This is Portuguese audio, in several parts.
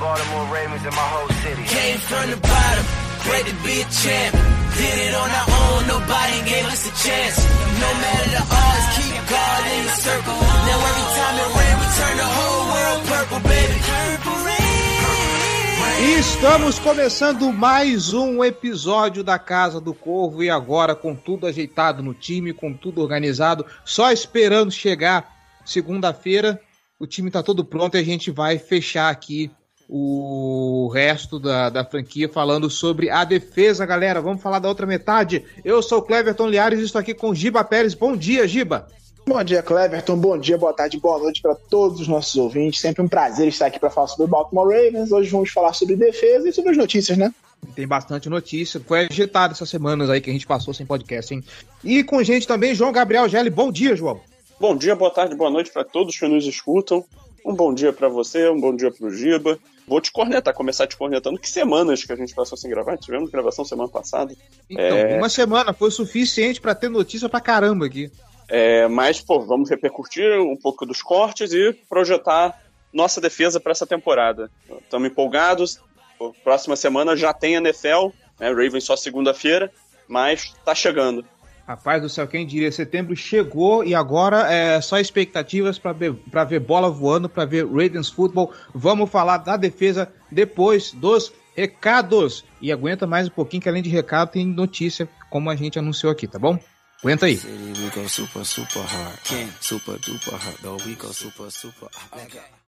Baltimore Ravens, and my whole city. Came from the bottom, great to be a champ. Did it on our own, nobody gave us a chance. No matter the odds, keep God in the circle. Now every time it rain, we turn the whole world purple, baby. Purple rain. E estamos começando mais um episódio da Casa do Corvo e agora com tudo ajeitado no time, com tudo organizado, só esperando chegar segunda-feira. O time tá todo pronto e a gente vai fechar aqui o resto da, da franquia falando sobre a defesa, galera. Vamos falar da outra metade. Eu sou o Cleverton Liares e estou aqui com Giba Pérez. Bom dia, Giba. Bom dia, Cleverton. Bom dia, boa tarde, boa noite para todos os nossos ouvintes. Sempre um prazer estar aqui para falar sobre o Baltimore Ravens. Hoje vamos falar sobre defesa e sobre as notícias, né? Tem bastante notícia. Foi agitado essas semanas aí que a gente passou sem podcast, hein? E com gente também, João Gabriel Gelli. Bom dia, João. Bom dia, boa tarde, boa noite para todos que nos escutam. Um bom dia para você, um bom dia pro Giba. Vou te cornetar, começar te cornetando. Que semanas que a gente passou sem gravar? Tivemos gravação semana passada. Então, É. uma semana foi suficiente para ter notícia pra caramba aqui. É, mas, pô, vamos repercutir um pouco dos cortes e projetar nossa defesa para essa temporada. Estamos empolgados. Próxima semana já tem NFL, né? Ravens só segunda-feira, mas tá chegando. Rapaz do céu, quem diria? Setembro chegou e agora é só expectativas para ver, ver bola voando, para ver Ravens Football. Vamos falar da defesa depois dos recados. E aguenta mais um pouquinho, que além de recado, tem notícia, como a gente anunciou aqui, tá bom? Aguenta aí. Super, super hard. Super duper hard. We go super, super hard.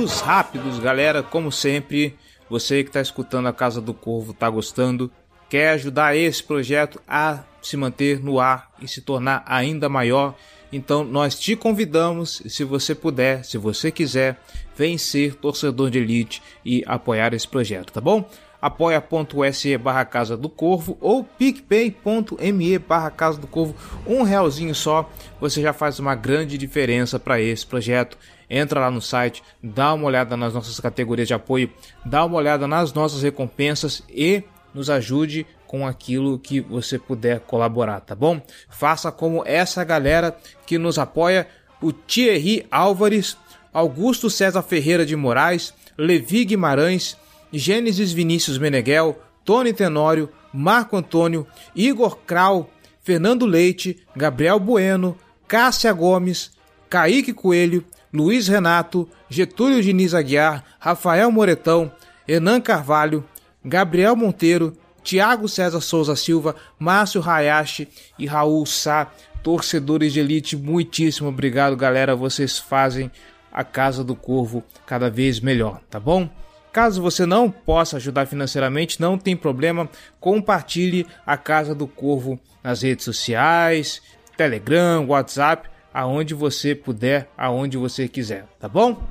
Rápidos, galera. Como sempre, você que está escutando a Casa do Corvo, tá gostando, quer ajudar esse projeto a se manter no ar e se tornar ainda maior. Então, nós te convidamos, se você puder, se você quiser, vem ser torcedor de elite e apoiar esse projeto, tá bom? apoia.se barra Casa do Corvo ou picpay.me barra Casa do Corvo, um realzinho só, você já faz uma grande diferença para esse projeto. Entra lá no site, dá uma olhada nas nossas categorias de apoio, dá uma olhada nas nossas recompensas e nos ajude com aquilo que você puder colaborar, tá bom? Faça como essa galera que nos apoia, o Thierry Álvares, Augusto César Ferreira de Moraes, Levi Guimarães, Gênesis Vinícius Meneghel, Tony Tenório, Marco Antônio, Igor Krau, Fernando Leite, Gabriel Bueno, Cássia Gomes, Kaique Coelho, Luiz Renato, Getúlio Diniz Aguiar, Rafael Moretão, Enan Carvalho, Gabriel Monteiro, Tiago César Souza Silva, Márcio Hayashi e Raul Sá, torcedores de elite, muitíssimo obrigado, galera. Vocês fazem a Casa do Corvo cada vez melhor, tá bom? Caso você não possa ajudar financeiramente, não tem problema, compartilhe a Casa do Corvo nas redes sociais, Telegram, WhatsApp, aonde você puder, aonde você quiser, tá bom?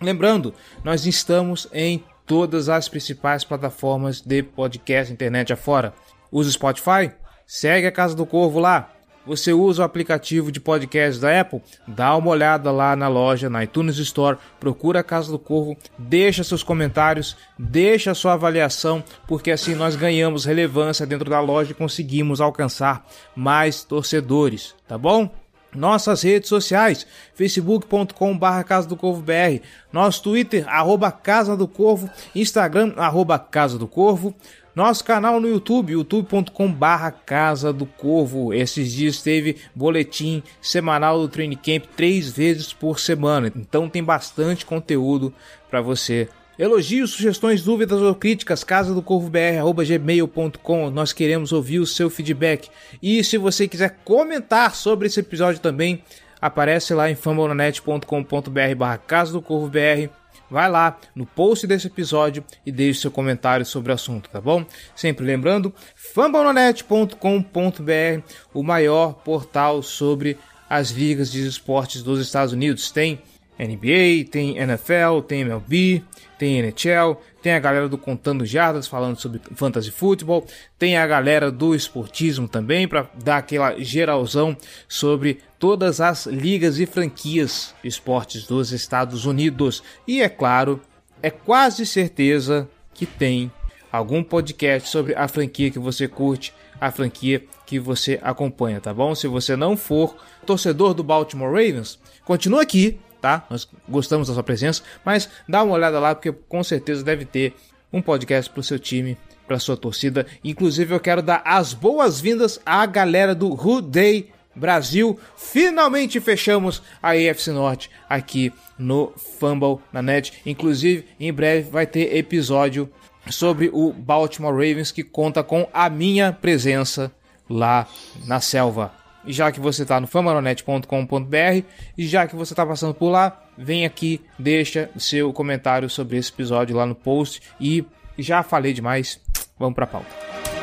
Lembrando, nós estamos em todas as principais plataformas de podcast internet afora. Usa o Spotify? Segue a Casa do Corvo lá. Você usa o aplicativo de podcast da Apple? Dá uma olhada lá na loja, na iTunes Store, procura a Casa do Corvo, deixa seus comentários, deixa sua avaliação, porque assim nós ganhamos relevância dentro da loja e conseguimos alcançar mais torcedores, tá bom? Nossas redes sociais, facebook.com barra Casa do Corvo BR, nosso Twitter, arroba Casa do Corvo, Instagram, arroba Casa do Corvo, nosso canal no YouTube, youtube.com barra Casa do Corvo. Esses dias teve boletim semanal do Training Camp três vezes por semana, então tem bastante conteúdo para você Elogios, sugestões, dúvidas ou críticas, casa do corvo br@gmail.com. Nós queremos ouvir o seu feedback. E se você quiser comentar sobre esse episódio também, aparece lá em fambonanet.com.br barra casa do corvo br. Vai lá no post desse episódio e deixe seu comentário sobre o assunto, tá bom? Sempre lembrando, fambonanet.com.br, o maior portal sobre as ligas de esportes dos Estados Unidos. Tem NBA, tem NFL, tem MLB, tem NHL, tem a galera do Contando Jardas falando sobre fantasy futebol, tem a galera do esportismo também para dar aquela geralzão sobre todas as ligas e franquias de esportes dos Estados Unidos. E é claro, é quase certeza que tem algum podcast sobre a franquia que você curte, a franquia que você acompanha, tá bom? Se você não for torcedor do Baltimore Ravens, continua aqui tá? Nós gostamos da sua presença, mas dá uma olhada lá porque com certeza deve ter um podcast para o seu time, para sua torcida. Inclusive eu quero dar as boas-vindas à galera do Day Brasil. Finalmente fechamos a AFC Norte aqui no Fumble na net. Inclusive, em breve vai ter episódio sobre o Baltimore Ravens que conta com a minha presença lá na selva. Já que você está no famaronet.com.br e já que você está passando por lá, vem aqui, deixa seu comentário sobre esse episódio lá no post. E já falei demais, vamos para a pauta.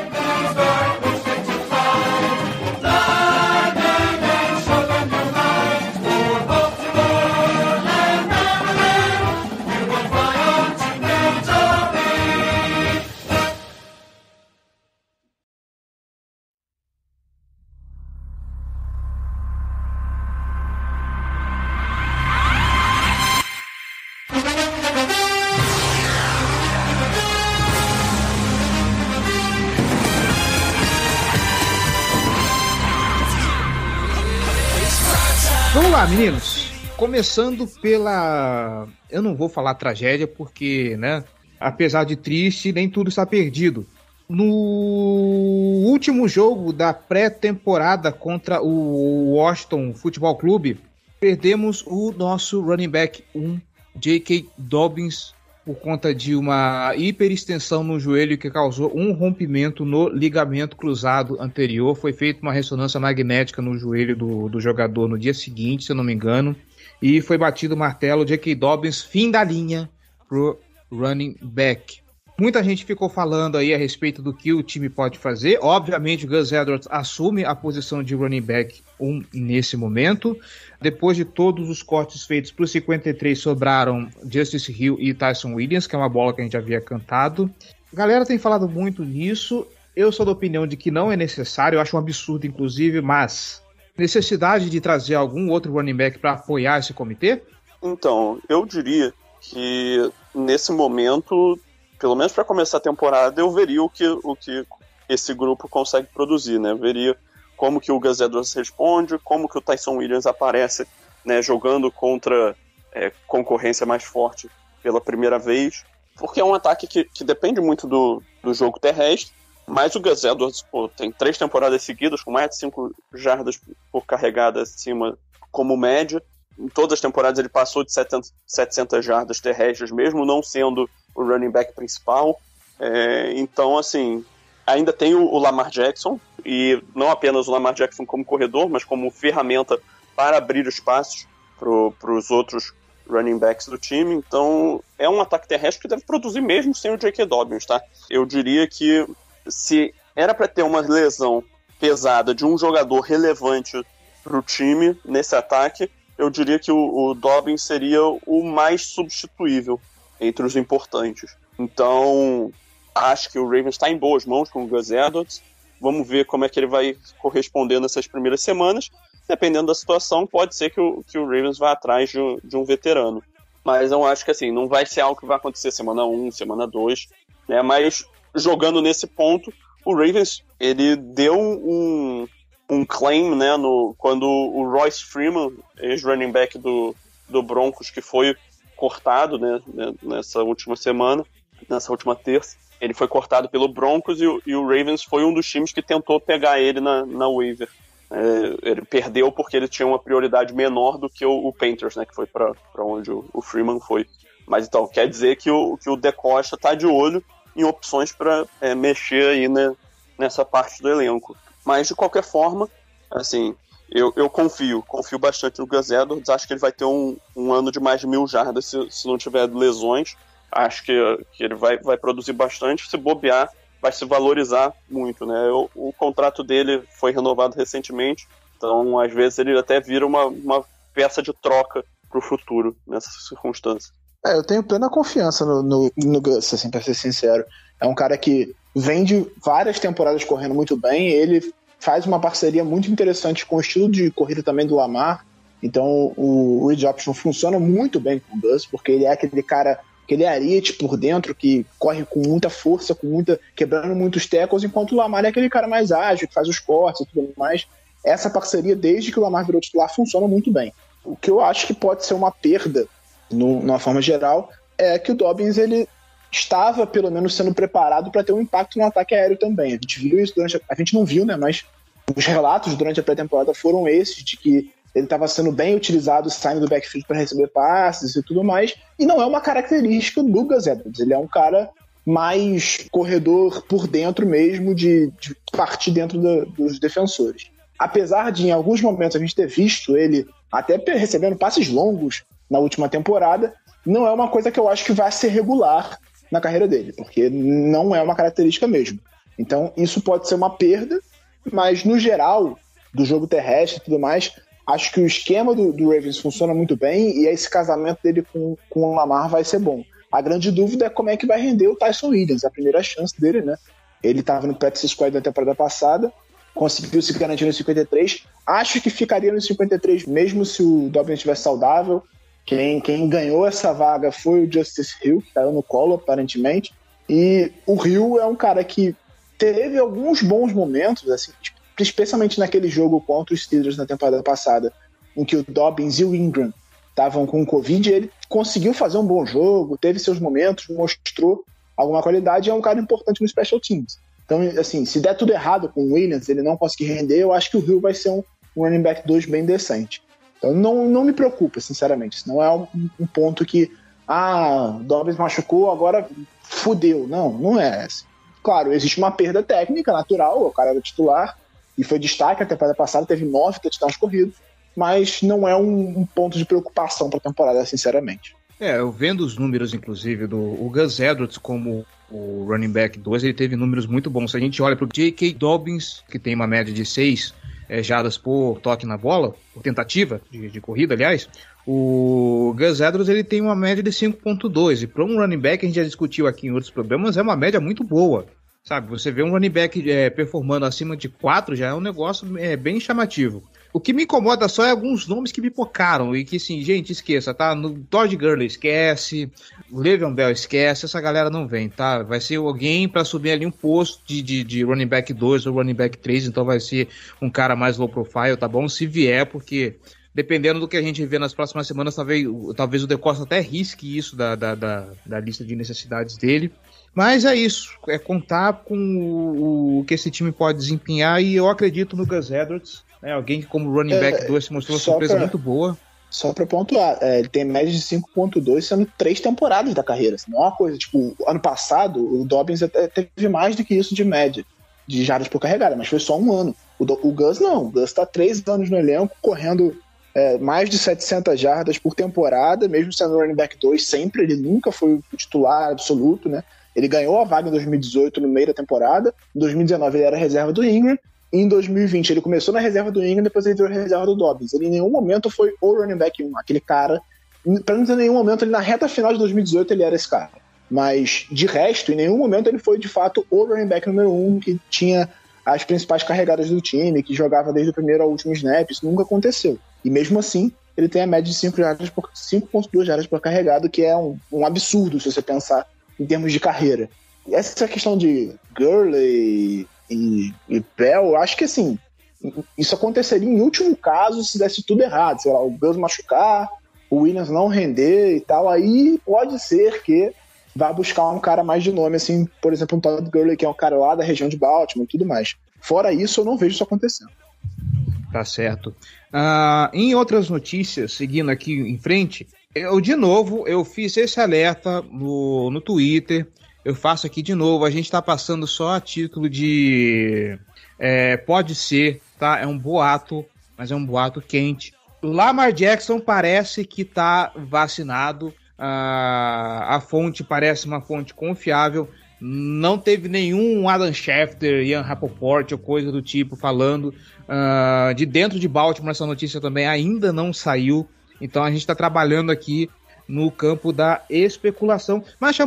Meninos, começando pela. Eu não vou falar tragédia, porque, né? Apesar de triste, nem tudo está perdido. No último jogo da pré-temporada contra o Washington Futebol Clube, perdemos o nosso running back, um J.K. Dobbins, por conta de uma hiperextensão no joelho que causou um rompimento no ligamento cruzado anterior. Foi feita uma ressonância magnética no joelho do, do jogador no dia seguinte, se eu não me engano, e foi batido o martelo J.K. Dobbins, fim da linha pro running back. Muita gente ficou falando aí a respeito do que o time pode fazer. Obviamente, o Gus Edwards assume a posição de running back 1 nesse momento. Depois de todos os cortes feitos para os 53, sobraram Justice Hill e Tyson Williams, que é uma bola que a gente havia cantado. A galera tem falado muito nisso. Eu sou da opinião de que não é necessário, eu acho um absurdo, inclusive, mas necessidade de trazer algum outro running back para apoiar esse comitê? Então, eu diria que nesse momento pelo menos para começar a temporada, eu veria o que, o que esse grupo consegue produzir, né? Eu veria como que o Gus Edwards responde, como que o Tyson Williams aparece, né, jogando contra é, concorrência mais forte pela primeira vez, porque é um ataque que, que depende muito do, do jogo terrestre, mas o Gus Edwards pô, tem três temporadas seguidas com mais de cinco jardas por carregada acima como média, em todas as temporadas ele passou de 700 jardas terrestres, mesmo não sendo o running back principal. É, então, assim, ainda tem o, o, Lamar Jackson, e não apenas o Lamar Jackson como corredor, mas como ferramenta para abrir espaços para os outros running backs do time. Então, é um ataque terrestre que deve produzir mesmo sem o J.K. Dobbins, tá? Eu diria que se era para ter uma lesão pesada de um jogador relevante para o time nesse ataque, eu diria que o, o Dobbins seria o mais substituível entre os importantes. Então, acho que o Ravens está em boas mãos com o Gus Edwards. Vamos ver como é que ele vai corresponder nessas primeiras semanas. Dependendo da situação, pode ser que o, que o Ravens vá atrás de, de um veterano. Mas eu acho que assim, não vai ser algo que vai acontecer semana 1, semana 2. Né? Mas jogando nesse ponto, o Ravens ele deu um, um claim né, no, quando o Royce Freeman, ex-running back do, do Broncos, que foi cortado né, né, nessa última semana, nessa última terça. Ele foi cortado pelo Broncos e o, e o Ravens foi um dos times que tentou pegar ele na, na waiver. É, ele perdeu porque ele tinha uma prioridade menor do que o, o Panthers, né, que foi para onde o, o, Freeman foi. Mas então, quer dizer que o, que o De Costa tá de olho em opções para é, mexer aí né, nessa parte do elenco. Mas, de qualquer forma, assim, eu, eu confio, confio bastante no Gus Edwards. Acho que ele vai ter um, um ano de mais de mil jardas se, se não tiver lesões. Acho que, que ele vai, vai produzir bastante. Se bobear, vai se valorizar muito, né? O, contrato dele foi renovado recentemente, então às vezes ele até vira uma, uma peça de troca para o futuro nessa circunstância. É, eu tenho plena confiança no, no, no Gus, assim, pra ser sincero. É um cara que vem de várias temporadas correndo muito bem, ele faz uma parceria muito interessante com o estilo de corrida também do Lamar. Então o Reed Option funciona muito bem com o Gus, porque ele é aquele cara, aquele ariete por dentro que corre com muita força, com muita quebrando muitos tecos, enquanto o Lamar é aquele cara mais ágil, que faz os cortes e tudo mais. Essa parceria, desde que o Lamar virou titular, funciona muito bem. O que eu acho que pode ser uma perda, no, numa forma geral, é que o Dobbins ele estava pelo menos sendo preparado para ter um impacto no ataque aéreo também. A gente viu isso durante a, a gente não viu, né, mas os relatos durante a pré-temporada foram esses de que ele estava sendo bem utilizado saindo do backfield para receber passes e tudo mais. E não é uma característica do Gus Edwards. Ele é um cara mais corredor por dentro mesmo, de, de partir dentro do, dos defensores. Apesar de, em alguns momentos, a gente ter visto ele até recebendo passes longos na última temporada, não é uma coisa que eu acho que vai ser regular na carreira dele, porque não é uma característica mesmo. Então, isso pode ser uma perda, mas no geral, do jogo terrestre e tudo mais, acho que o esquema do, do, Ravens funciona muito bem e esse casamento dele com, com o Lamar vai ser bom. A grande dúvida é como é que vai render o Tyson Williams, a primeira chance dele, né? Ele estava no practice squad da temporada passada, conseguiu se garantir no 53. Acho que ficaria no 53 mesmo se o Dobbins estivesse saudável. Quem, quem ganhou essa vaga foi o Justice Hill, que caiu no colo, aparentemente. E o Hill é um cara que teve alguns bons momentos, assim, tipo, especialmente naquele jogo contra os Steelers na temporada passada, em que o Dobbins e o Ingram estavam com Covid, ele conseguiu fazer um bom jogo, teve seus momentos, mostrou alguma qualidade é um cara importante no Special Teams. Então, assim, se der tudo errado com o Williams, ele não conseguir render, eu acho que o Hill vai ser um running back 2 bem decente. Então não, não me preocupa, sinceramente. Isso não é um, um ponto que, ah, Dobbins machucou, agora fudeu. Não, não é. Claro, existe uma perda técnica natural, o cara era titular e foi destaque a temporada passada, teve nove touchdowns corridos, mas não é um, um ponto de preocupação para a temporada, sinceramente. É, eu vendo os números, inclusive, do o Gus Edwards como o running back 2, ele teve números muito bons. Se a gente olha para o J.K. Dobbins, que tem uma média de 6 é, por toque na bola, por tentativa de, de corrida, aliás, o Gus Edwards ele tem uma média de 5.2 e para um running back a gente já discutiu aqui em outros programas é uma média muito boa. Sabe, você vê um running back é, performando acima de 4 já é um negócio é, bem chamativo. O que me incomoda só é alguns nomes que me pocaram e que, assim, gente, esqueça, tá? No Todd Gurley esquece, Le'Veon Bell esquece, essa galera não vem, tá? Vai ser alguém para subir ali um posto de, de, de, running back 2 ou running back 3, então vai ser um cara mais low profile, tá bom? Se vier, porque dependendo do que a gente vê nas próximas semanas, talvez, talvez o De Costa até risque isso da, da, da, da lista de necessidades dele. Mas é isso, é contar com o, o, que esse time pode desempenhar e eu acredito no Gus Edwards, né, alguém que como running back 2 é, se mostrou uma surpresa pra, muito boa. Só para pontuar, é, ele tem média de 5.2 sendo três temporadas da carreira, assim, não é uma coisa, tipo, ano passado o Dobbins até teve mais do que isso de média, de jardas por carregada, mas foi só um ano. O, o Gus não, o Gus tá três anos no elenco, correndo é, mais de 700 jardas por temporada, mesmo sendo running back 2 sempre, ele nunca foi o titular absoluto, né? Ele ganhou a vaga em 2018 no meio da temporada. Em 2019 ele era reserva do Ingram. Em 2020 ele começou na reserva do Ingram, depois ele virou reserva do Dobbins. Ele em nenhum momento foi o running back 1, aquele cara. Pra não dizer nenhum momento, ele na reta final de 2018 ele era esse cara. Mas de resto, em nenhum momento ele foi de fato o running back número 1 que tinha as principais carregadas do time, que jogava desde o primeiro ao último snap. Isso nunca aconteceu. E mesmo assim, ele tem a média de 5,2 jardas por carregado, que é um, um absurdo se você pensar em termos de carreira. E essa questão de Gurley e, e Bell, eu acho que assim, isso aconteceria em último caso se desse tudo errado, sei lá, o Gus machucar, o Williams não render e tal, aí pode ser que vá buscar um cara mais de nome, assim, por exemplo, um Todd Gurley, que é um cara lá da região de Baltimore e tudo mais. Fora isso, eu não vejo isso acontecendo. Tá certo. Uh, em outras notícias, seguindo aqui em frente, Eu, de novo, eu fiz esse alerta no, no Twitter. Eu faço aqui de novo. A gente está passando só a título de. É, pode ser, tá? É um boato, mas é um boato quente. Lamar Jackson parece que está vacinado. a fonte parece uma fonte confiável. Não teve nenhum Adam Schefter, Ian Rapoport ou coisa do tipo falando. Uh, de dentro de Baltimore, essa notícia também ainda não saiu. Então a gente está trabalhando aqui no campo da especulação. Mas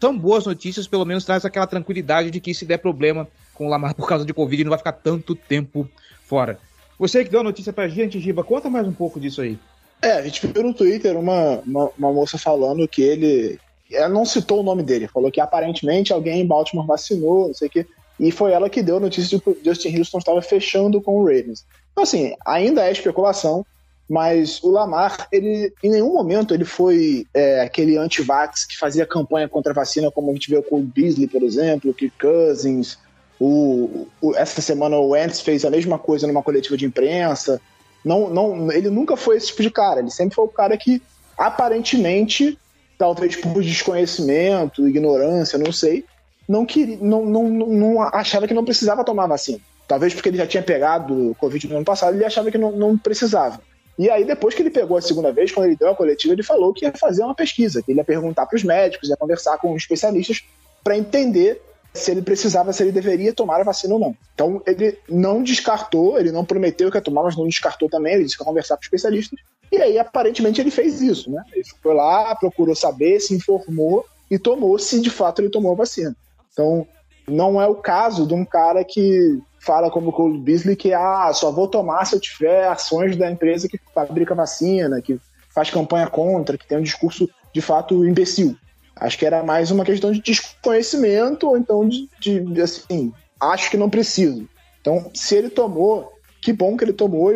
são boas notícias, pelo menos traz aquela tranquilidade de que se der problema com o Lamar por causa de Covid, não vai ficar tanto tempo fora. Você que deu a notícia pra gente, Giba, conta mais um pouco disso aí. É, a gente viu no Twitter uma, uma, uma moça falando que ele. Ela não citou o nome dele, falou que aparentemente alguém em Baltimore vacinou, não sei o quê. E foi ela que deu a notícia de que o Justin Houston estava fechando com o Ravens. Então, assim, ainda é especulação, mas o Lamar, ele em nenhum momento ele foi é, aquele anti-vax que fazia campanha contra a vacina, como a gente vê com o Beasley, por exemplo, que Cousins, o, o, essa semana o Wentz fez a mesma coisa numa coletiva de imprensa. Não, não, ele nunca foi esse tipo de cara. Ele sempre foi o cara que, aparentemente, talvez por desconhecimento, ignorância, não sei, não queria, não, não, não achava que não precisava tomar vacina. Talvez porque ele já tinha pegado o Covid no ano passado, ele achava que não, não precisava. E aí, depois que ele pegou a segunda vez, quando ele deu a coletiva, ele falou que ia fazer uma pesquisa, que ele ia perguntar para os médicos, ia conversar com especialistas para entender se ele precisava, se ele deveria tomar a vacina ou não. Então, ele não descartou, ele não prometeu que ia tomar, mas não descartou também, ele disse que ia conversar com especialistas. E aí, aparentemente, ele fez isso, né? Ele foi lá, procurou saber, se informou e tomou, se de fato ele tomou a vacina. Então, não é o caso de um cara que fala como o Cole Beasley que ah, só vou tomar se eu tiver ações da empresa que fabrica vacina, que faz campanha contra, que tem um discurso de fato imbecil. Acho que era mais uma questão de desconhecimento, ou então de, de assim, acho que não preciso. Então, se ele tomou, que bom que ele tomou,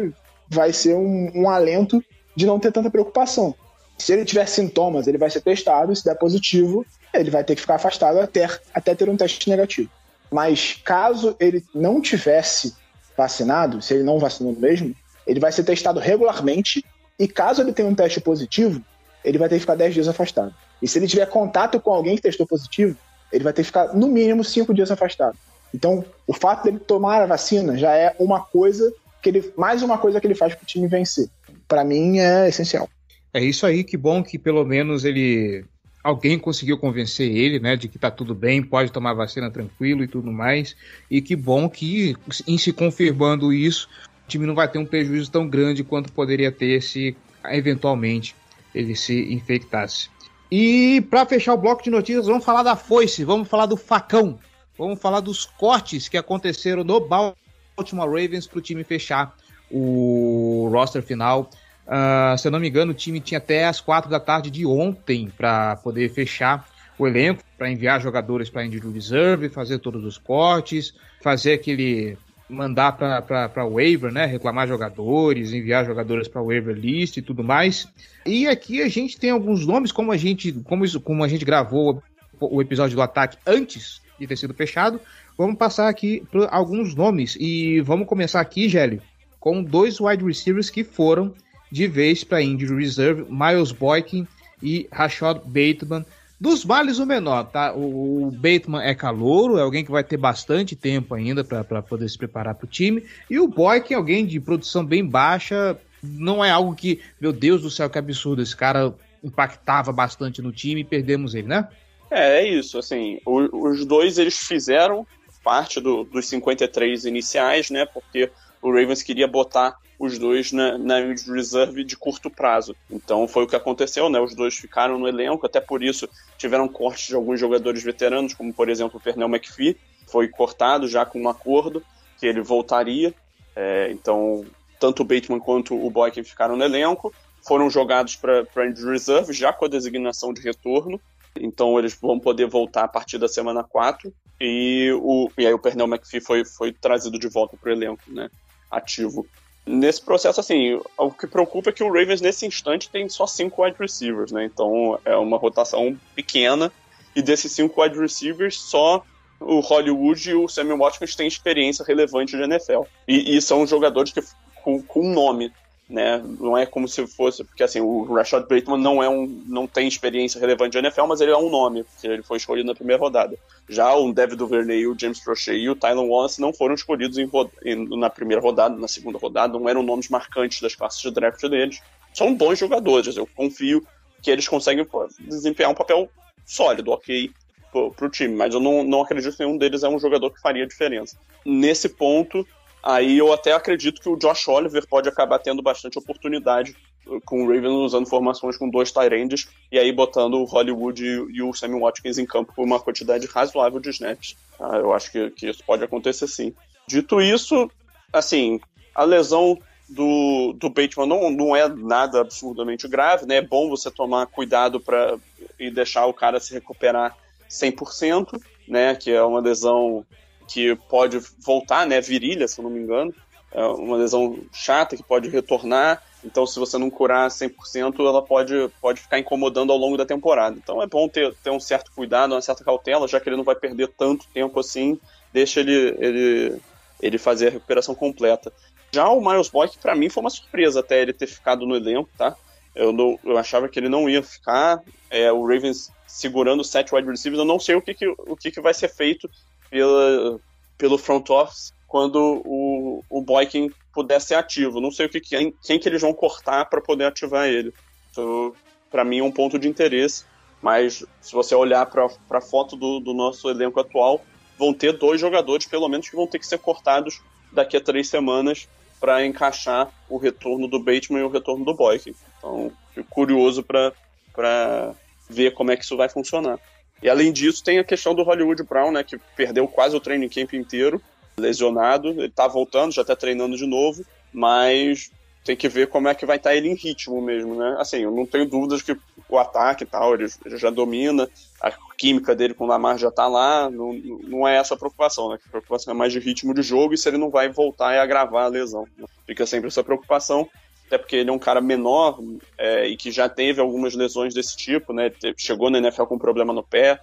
vai ser um, um alento de não ter tanta preocupação. Se ele tiver sintomas, ele vai ser testado, se der positivo, ele vai ter que ficar afastado até, até ter um teste negativo. Mas caso ele não tivesse vacinado, se ele não vacinou mesmo, ele vai ser testado regularmente e caso ele tenha um teste positivo, ele vai ter que ficar 10 dias afastado. E se ele tiver contato com alguém que testou positivo, ele vai ter que ficar no mínimo 5 dias afastado. Então, o fato dele tomar a vacina já é uma coisa que ele mais uma coisa que ele faz para o time vencer. Para mim é essencial. É isso aí, que bom que pelo menos ele alguém conseguiu convencer ele, né, de que tá tudo bem, pode tomar vacina tranquilo e tudo mais. E que bom que, em se confirmando isso, o time não vai ter um prejuízo tão grande quanto poderia ter se eventualmente ele se infectasse. E para fechar o bloco de notícias, vamos falar da foice, vamos falar do facão, vamos falar dos cortes que aconteceram no Baltimore Ravens para o time fechar o roster final. Uh, se eu não me engano, o time tinha até as quatro da tarde de ontem para poder fechar o elenco, para enviar jogadores para Injury Reserve, fazer todos os cortes, fazer aquele mandar para waiver, né? Reclamar jogadores, enviar jogadores para waiver list e tudo mais. E aqui a gente tem alguns nomes, como a gente, como, isso, como a gente gravou o episódio do ataque antes de ter sido fechado, vamos passar aqui por alguns nomes. E vamos começar aqui, Gélio, com dois wide receivers que foram de vez para Injury Reserve, Miles Boykin e Rashad Bateman. Dos males o menor, tá? O, Bateman é calouro, é alguém que vai ter bastante tempo ainda para poder se preparar para o time. E o Boykin é alguém de produção bem baixa, não é algo que, meu Deus do céu, que absurdo, esse cara impactava bastante no time e perdemos ele, né? É, é isso, assim, o, os dois eles fizeram parte do, dos 53 iniciais, né? Porque o Ravens queria botar os dois na, na reserve de curto prazo. Então foi o que aconteceu, né? Os dois ficaram no elenco, até por isso tiveram cortes de alguns jogadores veteranos, como por exemplo o Pernell McPhee, foi cortado já com um acordo que ele voltaria. É, então tanto o Bateman quanto o Boykin ficaram no elenco, foram jogados para injury reserve já com a designação de retorno. Então eles vão poder voltar a partir da semana 4. E, o, e aí o Pernell McPhee foi, foi trazido de volta para o elenco, né? Ativo. Nesse processo, assim, o que preocupa é que o Ravens, nesse instante, tem só cinco wide receivers, né? Então é uma rotação pequena. E desses cinco wide receivers, só o Hollywood e o Samuel Watkins têm experiência relevante de NFL. E, e são jogadores que, com, com nome. Né? Não é como se fosse, porque assim, o Rashad Bateman não é um, não tem experiência relevante de NFL, mas ele é um nome, porque ele foi escolhido na primeira rodada. Já o David Duvernay, o James Prochet e o Tyler Wallace não foram escolhidos em, em, na primeira rodada, na segunda rodada, não eram nomes marcantes das classes de draft deles. São bons jogadores, eu confio que eles conseguem desempenhar um papel sólido, ok, para o time, mas eu não, não acredito que nenhum deles é um jogador que faria diferença. Nesse ponto, Aí eu até acredito que o Josh Oliver pode acabar tendo bastante oportunidade uh, com o Ravens usando formações com dois Tyrands e aí botando o Hollywood e, o Sammy Watkins em campo por uma quantidade razoável de snaps. Ah, eu acho que, que isso pode acontecer sim. Dito isso, assim, a lesão do, do Bateman não, não é nada absurdamente grave, né? É bom você tomar cuidado para e deixar o cara se recuperar 100%, né? Que é uma lesão que pode voltar, né? Virilha, se eu não me engano. É uma lesão chata que pode retornar. Então, se você não curar 100%, ela pode, pode ficar incomodando ao longo da temporada. Então, é bom ter, ter um certo cuidado, uma certa cautela, já que ele não vai perder tanto tempo assim. Deixa ele, ele, ele fazer a recuperação completa. Já o Miles Boyk, para mim, foi uma surpresa até ele ter ficado no elenco, tá? Eu, não, eu achava que ele não ia ficar. É, o Ravens segurando sete wide receivers, eu não sei o que, que o que, que vai ser feito pela, pelo front office quando o, o Boykin puder ser ativo. Não sei o que quem, quem que eles vão cortar para poder ativar ele. Então, para mim é um ponto de interesse. Mas se você olhar para a foto do, do nosso elenco atual, vão ter dois jogadores, pelo menos, que vão ter que ser cortados daqui a três semanas para encaixar o retorno do Bateman e o retorno do Boykin. Então, fico curioso para ver como é que isso vai funcionar. E além disso, tem a questão do Hollywood Brown, né, que perdeu quase o training camp inteiro, lesionado. Ele tá voltando, já tá treinando de novo, mas tem que ver como é que vai estar tá ele em ritmo mesmo, né? Assim, eu não tenho dúvidas que o ataque e tal, ele, já domina, a química dele com o Lamar já tá lá, não, não é essa a preocupação, né? A preocupação é mais de ritmo de jogo e se ele não vai voltar e agravar a lesão. Né? Fica sempre essa preocupação até porque ele é um cara menor é, e que já teve algumas lesões desse tipo, né? Chegou na NFL com um problema no pé,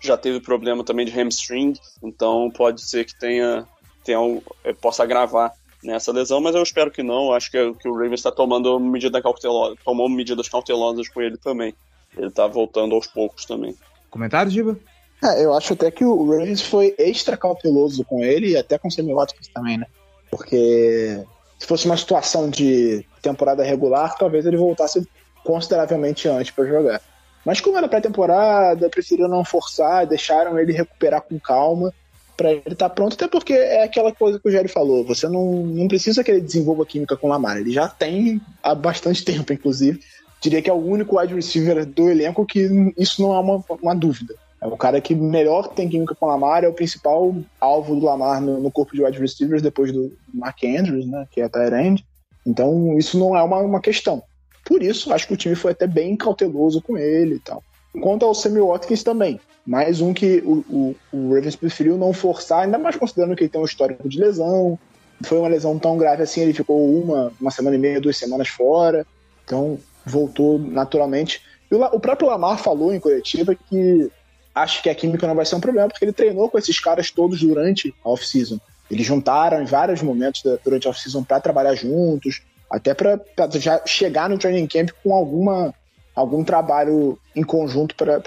já teve problema também de hamstring, então pode ser que tenha, tenha é, possa agravar nessa lesão, mas eu espero que não. Acho que, que o Ravens está tomando medida cautelosa, tomou medidas cautelosas com ele também. Ele está voltando aos poucos também. Comentário, Giba? É, eu acho até que o Ravens foi extra cauteloso com ele e até com o Sammy Watkins também, né? Porque se fosse uma situação de temporada regular, talvez ele voltasse consideravelmente antes para jogar. Mas como era pré-temporada, preferiram não forçar, deixaram ele recuperar com calma para ele estar tá pronto, até porque é aquela coisa que o Jerry falou, você não, não precisa que ele desenvolva química com o Lamar, ele já tem há bastante tempo, inclusive. Diria que é o único wide receiver do elenco que isso não é uma, uma dúvida. É o cara que melhor tem química com o Lamar, é o principal alvo do Lamar no, no corpo de wide receivers depois do Mark Andrews, né, que é a Tyrande. Então, isso não é uma, uma questão. Por isso, acho que o time foi até bem cauteloso com ele e tal. Quanto ao Sammy Watkins também, mais um que o, o, o, Ravens preferiu não forçar, ainda mais considerando que ele tem um histórico de lesão. Foi uma lesão tão grave assim, ele ficou uma, uma semana e meia, duas semanas fora. Então, voltou naturalmente. E o, o próprio Lamar falou em coletiva que acho que a química não vai ser um problema, porque ele treinou com esses caras todos durante a off-season. Eles juntaram em vários momentos durante a off-season para trabalhar juntos, até para já chegar no training camp com alguma, algum trabalho em conjunto para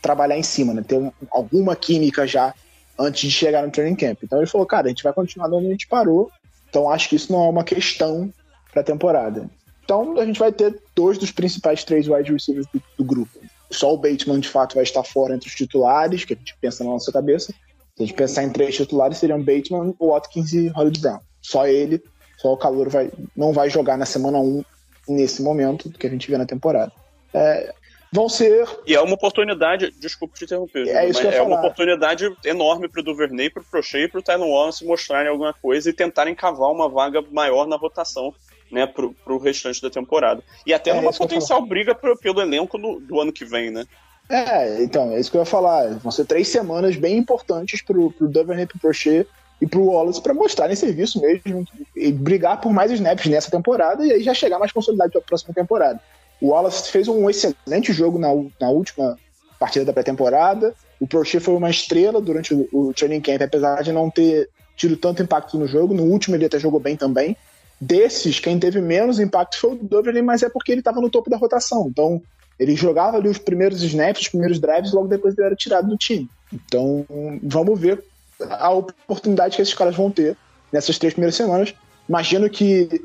trabalhar em cima, né? ter um, alguma química já antes de chegar no training camp. Então ele falou, cara, a gente vai continuar onde a gente parou, então acho que isso não é uma questão para a temporada. Então a gente vai ter dois dos principais três wide receivers do, do grupo só o Bateman de fato vai estar fora entre os titulares, que a gente pensa na nossa cabeça. Se a gente pensar em três titulares, seriam Bateman, Watkins e Hollywood Brown. Só ele, só o calor vai, não vai jogar na semana 1 nesse momento que a gente vê na temporada. É, vão ser. E é uma oportunidade, desculpa te interromper, é, isso que eu é falar. uma oportunidade enorme para o Duvernay, para o Prochet e para o Tyler Wallace mostrarem alguma coisa e tentarem cavar uma vaga maior na votação né, pro, pro restante da temporada. E até é, numa potencial briga pro, pelo elenco no, do ano que vem, né? É, então, é isso que eu ia falar. Vão ser três semanas bem importantes pro, pro Duvernay, pro Prochet e pro Wallace para mostrarem serviço mesmo e brigar por mais snaps nessa temporada e aí já chegar mais consolidado para a próxima temporada. O Wallace fez um excelente jogo na, na última partida da pré-temporada. O Prochet foi uma estrela durante o, o training camp, apesar de não ter tido tanto impacto no jogo. No último ele até jogou bem também. Desses, quem teve menos impacto foi o Duvernay, mas é porque ele estava no topo da rotação. Então, ele jogava ali os primeiros snaps, os primeiros drives, logo depois ele era tirado do time. Então, vamos ver a oportunidade que esses caras vão ter nessas três primeiras semanas. Imagino que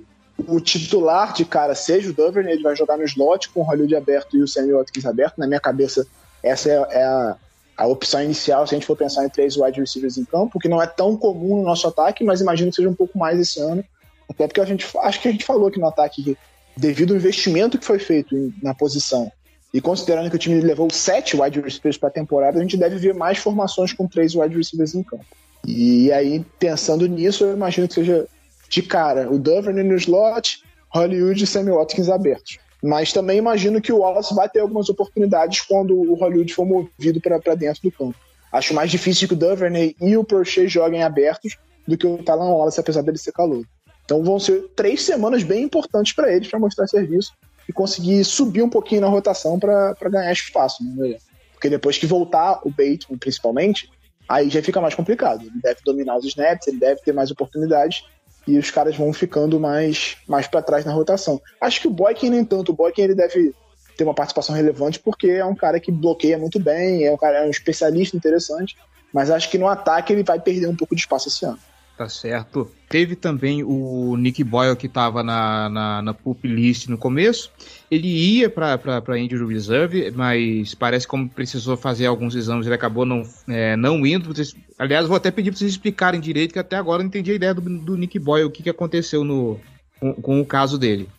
o titular de cara seja o Duvernay, ele vai jogar no slot com o Hollywood aberto e o Sammy Watkins aberto. Na minha cabeça, essa é, é a, a, opção inicial se a gente for pensar em três wide receivers em campo, que não é tão comum no nosso ataque, mas imagino que seja um pouco mais esse ano. Até porque a gente acho que a gente falou aqui no ataque que, devido ao investimento que foi feito em, na posição e considerando que o time levou sete wide receivers para a temporada, a gente deve ver mais formações com três wide receivers em campo. E aí, pensando nisso, eu imagino que seja de cara o Duvernay no slot, Hollywood e Sammy Watkins abertos. Mas também imagino que o Wallace vai ter algumas oportunidades quando o Hollywood for movido para dentro do campo. Acho mais difícil que o Duvernay e o Prochet joguem abertos do que o Talon Wallace, apesar dele ser calor. Então vão ser três semanas bem importantes para eles para mostrar serviço e conseguir subir um pouquinho na rotação para ganhar espaço. Né? Porque depois que voltar o Bateman, principalmente, aí já fica mais complicado. Ele deve dominar os snaps, ele deve ter mais oportunidades e os caras vão ficando mais, mais para trás na rotação. Acho que o Boykin nem tanto. O Boykin ele deve ter uma participação relevante porque é um cara que bloqueia muito bem, é um cara é um especialista interessante, mas acho que no ataque ele vai perder um pouco de espaço esse ano. Tá certo. Teve também o Nick Boyle que estava na, na, na pup list no começo. Ele ia para Injury Reserve, mas parece como precisou fazer alguns exames, ele acabou não, é, não indo. Aliás, vou até pedir para vocês explicarem direito, que até agora eu não entendi a ideia do, do Nick Boyle, o que, que aconteceu no, com, com o caso dele.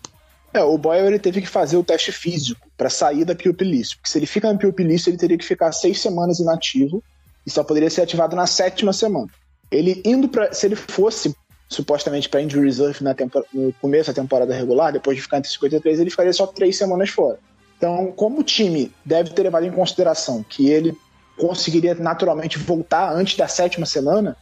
É, o Boyle ele teve que fazer o teste físico para sair da PUP list, porque se ele fica na PUP list, ele teria que ficar seis semanas inativo e só poderia ser ativado na sétima semana. Ele indo para. Se ele fosse supostamente para injury reserve na no começo da temporada regular, depois de ficar entre 53, ele ficaria só três semanas fora. Então, como o time deve ter levado em consideração que ele conseguiria naturalmente voltar antes da sétima semana,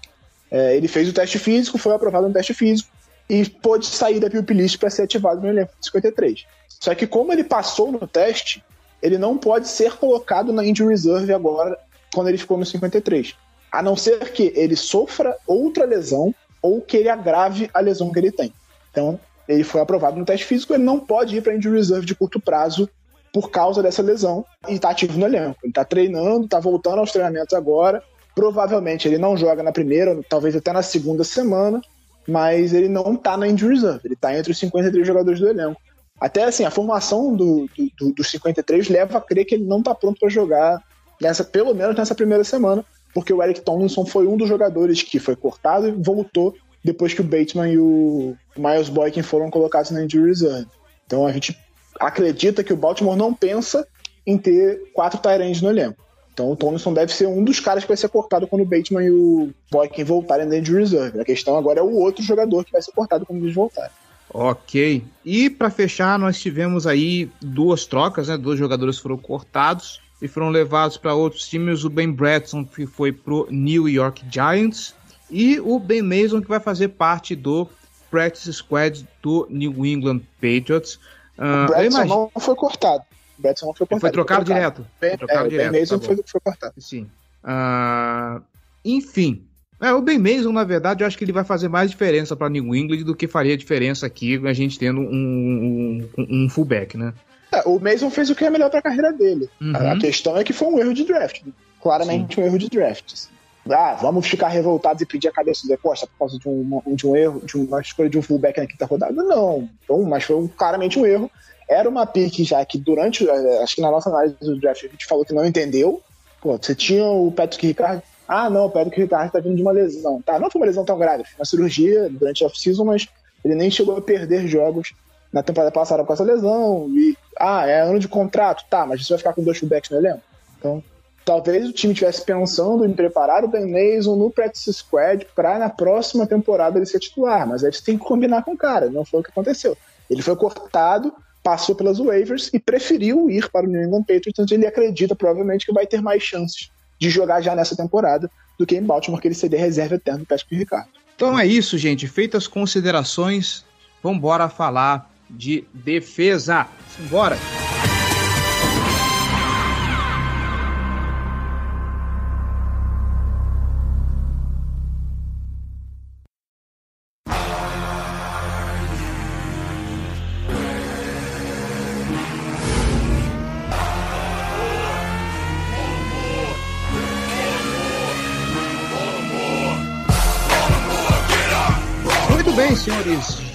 é, ele fez o teste físico, foi aprovado no teste físico e pôde sair da PUP list para ser ativado no elenco de 53. Só que como ele passou no teste, ele não pode ser colocado na injury reserve agora quando ele ficou no 53 a não ser que ele sofra outra lesão ou que ele agrave a lesão que ele tem. Então, ele foi aprovado no teste físico, ele não pode ir para injury reserve de curto prazo por causa dessa lesão e está ativo no elenco. Ele está treinando, está voltando aos treinamentos agora. Provavelmente ele não joga na primeira, talvez até na segunda semana, mas ele não está na injury reserve. Ele está entre os 53 jogadores do elenco. Até assim, a formação do, do, dos 53 leva a crer que ele não está pronto para jogar nessa, pelo menos nessa primeira semana, porque o Eric Tomlinson foi um dos jogadores que foi cortado e voltou depois que o Bateman e o Miles Boykin foram colocados na injury reserve. Então a gente acredita que o Baltimore não pensa em ter quatro Tyrants no elenco. Então o Tomlinson deve ser um dos caras que vai ser cortado quando o Bateman e o Boykin voltarem na injury reserve. A questão agora é o outro jogador que vai ser cortado quando eles voltarem. Ok. E para fechar, nós tivemos aí duas trocas, né? Dois jogadores foram cortados e foram levados para outros times. O Ben Bradson, que foi pro New York Giants, e o Ben Mason, que vai fazer parte do practice squad do New England Patriots. Uh, o Bradson não foi cortado. O Bradson não foi cortado. Foi trocado foi direto. Ben, foi trocado é, direto. Ben Mason tá foi, foi, cortado. Sim. Uh, enfim. É, o Ben Mason, na verdade, eu acho que ele vai fazer mais diferença para New England do que faria diferença aqui a gente tendo um, um, um fullback, né? É, o Mason fez o que é melhor para a carreira dele. Uhum. A questão é que foi um erro de draft. Claramente Sim. um erro de draft. Ah, vamos ficar revoltados e pedir a cabeça do Costa por causa de um, de um erro, de uma escolha de um fullback na quinta rodada? Não. Então, mas foi um, claramente um erro. Era uma pick já que durante, eh, acho que na nossa análise do draft a gente falou que não entendeu. Pô, você tinha o Patrick Ricard. Ah, não, o Patrick Ricard tá vindo de uma lesão. Tá, não foi uma lesão tão grave, foi uma cirurgia durante a off-season, mas ele nem chegou a perder jogos na temporada passada com essa lesão, e ah, é ano de contrato, tá, mas você vai ficar com dois fullbacks no elenco? Então, talvez o time estivesse pensando em preparar o Ben Mason no practice squad para na próxima temporada ele ser titular, mas aí você tem que combinar com o cara, não foi o que aconteceu. Ele foi cortado, passou pelas waivers e preferiu ir para o New England Patriots, onde ele acredita provavelmente que vai ter mais chances de jogar já nessa temporada do que em Baltimore, que ele seria reserva eterno do Patrick Ricardo. Então é isso, gente. Feitas as considerações, vamos falar de defesa. Simbora!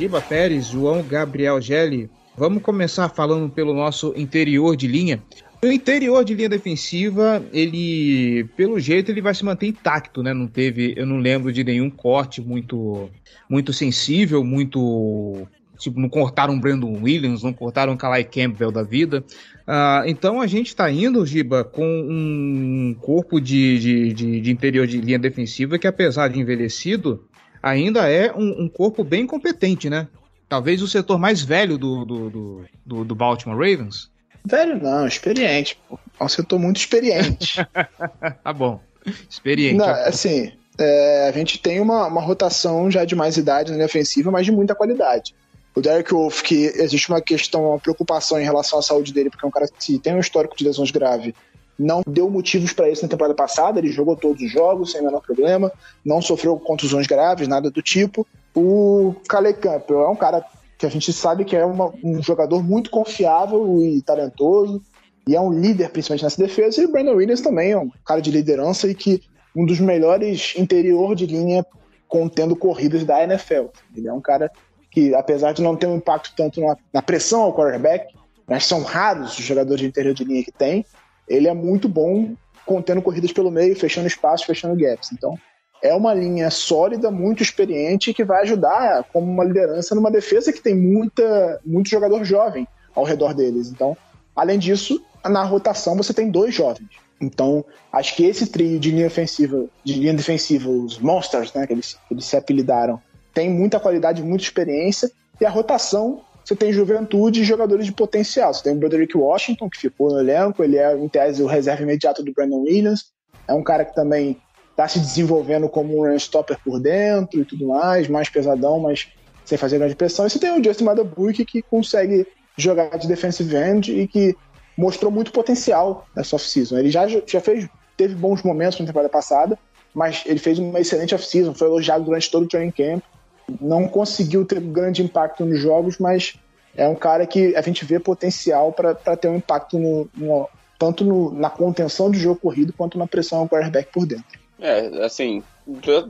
Giba Pérez, João Gabriel Gelli, vamos começar falando pelo nosso interior de linha. O interior de linha defensiva, ele, pelo jeito, ele vai se manter intacto, né? Não teve, eu não lembro de nenhum corte muito, muito sensível, muito tipo, não cortaram Brandon Williams, não cortaram Kalai Campbell da vida. Uh, então a gente está indo, Giba, com um corpo de, de, de, de, interior de linha defensiva que, apesar de envelhecido, ainda é um, um corpo bem competente, né? Talvez o setor mais velho do, do, do, do, do Baltimore Ravens. Velho não, experiente. Pô. É um setor muito experiente. tá bom. Experiente. Não, assim, é, a gente tem uma, uma rotação já de mais idade na linha ofensiva, mas de muita qualidade. O Derek Wolf, que existe uma questão, uma preocupação em relação à saúde dele, porque é um cara que tem um histórico de lesões grave, não deu motivos para isso na temporada passada, ele jogou todos os jogos sem o menor problema, não sofreu contusões graves, nada do tipo. O Calais Campbell é um cara que a gente sabe que é uma, um jogador muito confiável e talentoso, e é um líder principalmente nessa defesa, e o Brandon Williams também é um cara de liderança e que um dos melhores interior de linha contendo corridas da NFL. Ele é um cara que, apesar de não ter um impacto tanto na, na pressão ao quarterback, mas são raros os jogadores de interior de linha que tem, ele é muito bom contendo corridas pelo meio, fechando espaços, fechando gaps. Então, é uma linha sólida, muito experiente, que vai ajudar como uma liderança numa defesa que tem muita, muito jogador jovem ao redor deles. Então, além disso, na rotação você tem dois jovens. Então, acho que esse trio de linha ofensiva, de linha defensiva, os Monsters, né, que eles, que eles se apelidaram, tem muita qualidade, muita experiência, e a rotação você tem juventude e jogadores de potencial. Você tem o Broderick Washington, que ficou no elenco, ele é, em tese, o reserva imediato do Brandon Williams. É um cara que também tá se desenvolvendo como um stopper por dentro e tudo mais, mais pesadão, mas sem fazer grande pressão. E você tem o Justin Madabuik que consegue jogar de defensive end e que mostrou muito potencial nessa off-season. Ele já, já fez, teve bons momentos na temporada passada, mas ele fez uma excelente off-season, foi elogiado durante todo o training camp. Não conseguiu ter grande impacto nos jogos, mas é um cara que a gente vê potencial para ter um impacto no, no tanto no, na contenção de jogo corrido quanto na pressão ao quarterback por dentro. É, assim,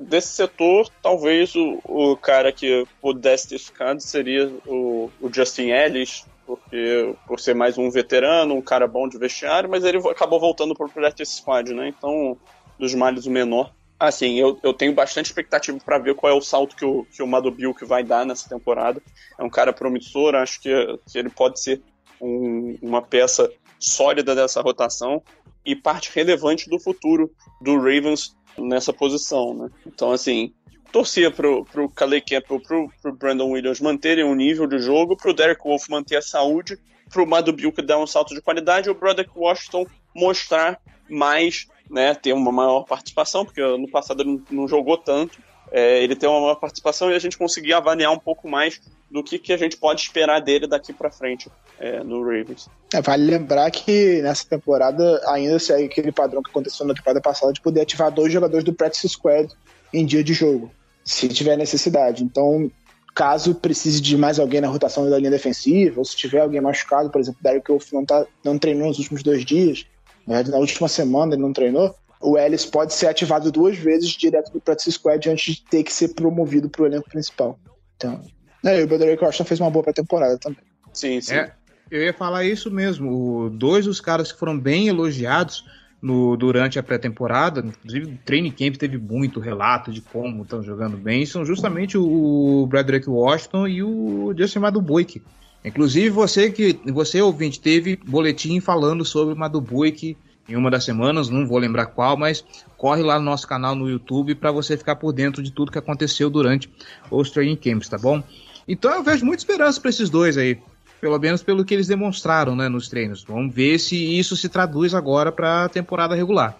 desse setor, talvez o, o cara que pudesse ter ficado seria o, o Justin Ellis, porque por ser mais um veterano, um cara bom de vestiário, mas ele acabou voltando para o practice squad, né? Então, dos males o menor. Assim, eu, eu tenho bastante expectativa para ver qual é o salto que o, que o Madubilk vai dar nessa temporada. É um cara promissor, acho que, que ele pode ser um, uma peça sólida dessa rotação e parte relevante do futuro do Ravens nessa posição, né? Então, assim, torcia pro, pro Calais Campbell, pro, pro Brandon Williams manterem um nível de jogo, pro Derek Wolf manter a saúde, pro Madu Bilk dar um salto de qualidade, e o Broderick Washington mostrar mais, né, ter uma maior participação, porque no passado ele não jogou tanto, é, ele ter uma maior participação e a gente conseguir avaliar um pouco mais do que, que a gente pode esperar dele daqui para frente é, no Ravens. É, vale lembrar que nessa temporada ainda segue aquele padrão que aconteceu na temporada passada de poder ativar dois jogadores do practice squad em dia de jogo, se tiver necessidade. Então, caso precise de mais alguém na rotação da linha defensiva, ou se tiver alguém machucado, por exemplo, Derek Wolf não, tá, não treinou nos últimos dois dias, na, na última semana ele não treinou, o Ellis pode ser ativado duas vezes direto do practice squad antes de ter que ser promovido para o elenco principal. Então, é, e o Broderick Washington fez uma boa pré-temporada também. Sim, sim. É, eu ia falar isso mesmo. O, dois dos caras que foram bem elogiados no, durante a pré-temporada, inclusive o training camp teve muito relato de como estão jogando bem, são justamente o Broderick Washington e o Justin Madubuik. Inclusive você que você ouvinte teve boletim falando sobre o Madubuik em uma das semanas, não vou lembrar qual, mas corre lá no nosso canal no YouTube para você ficar por dentro de tudo que aconteceu durante os training camps, tá bom? Então eu vejo muita esperança para esses dois aí, pelo menos pelo que eles demonstraram, né, nos treinos. Vamos ver se isso se traduz agora para a temporada regular.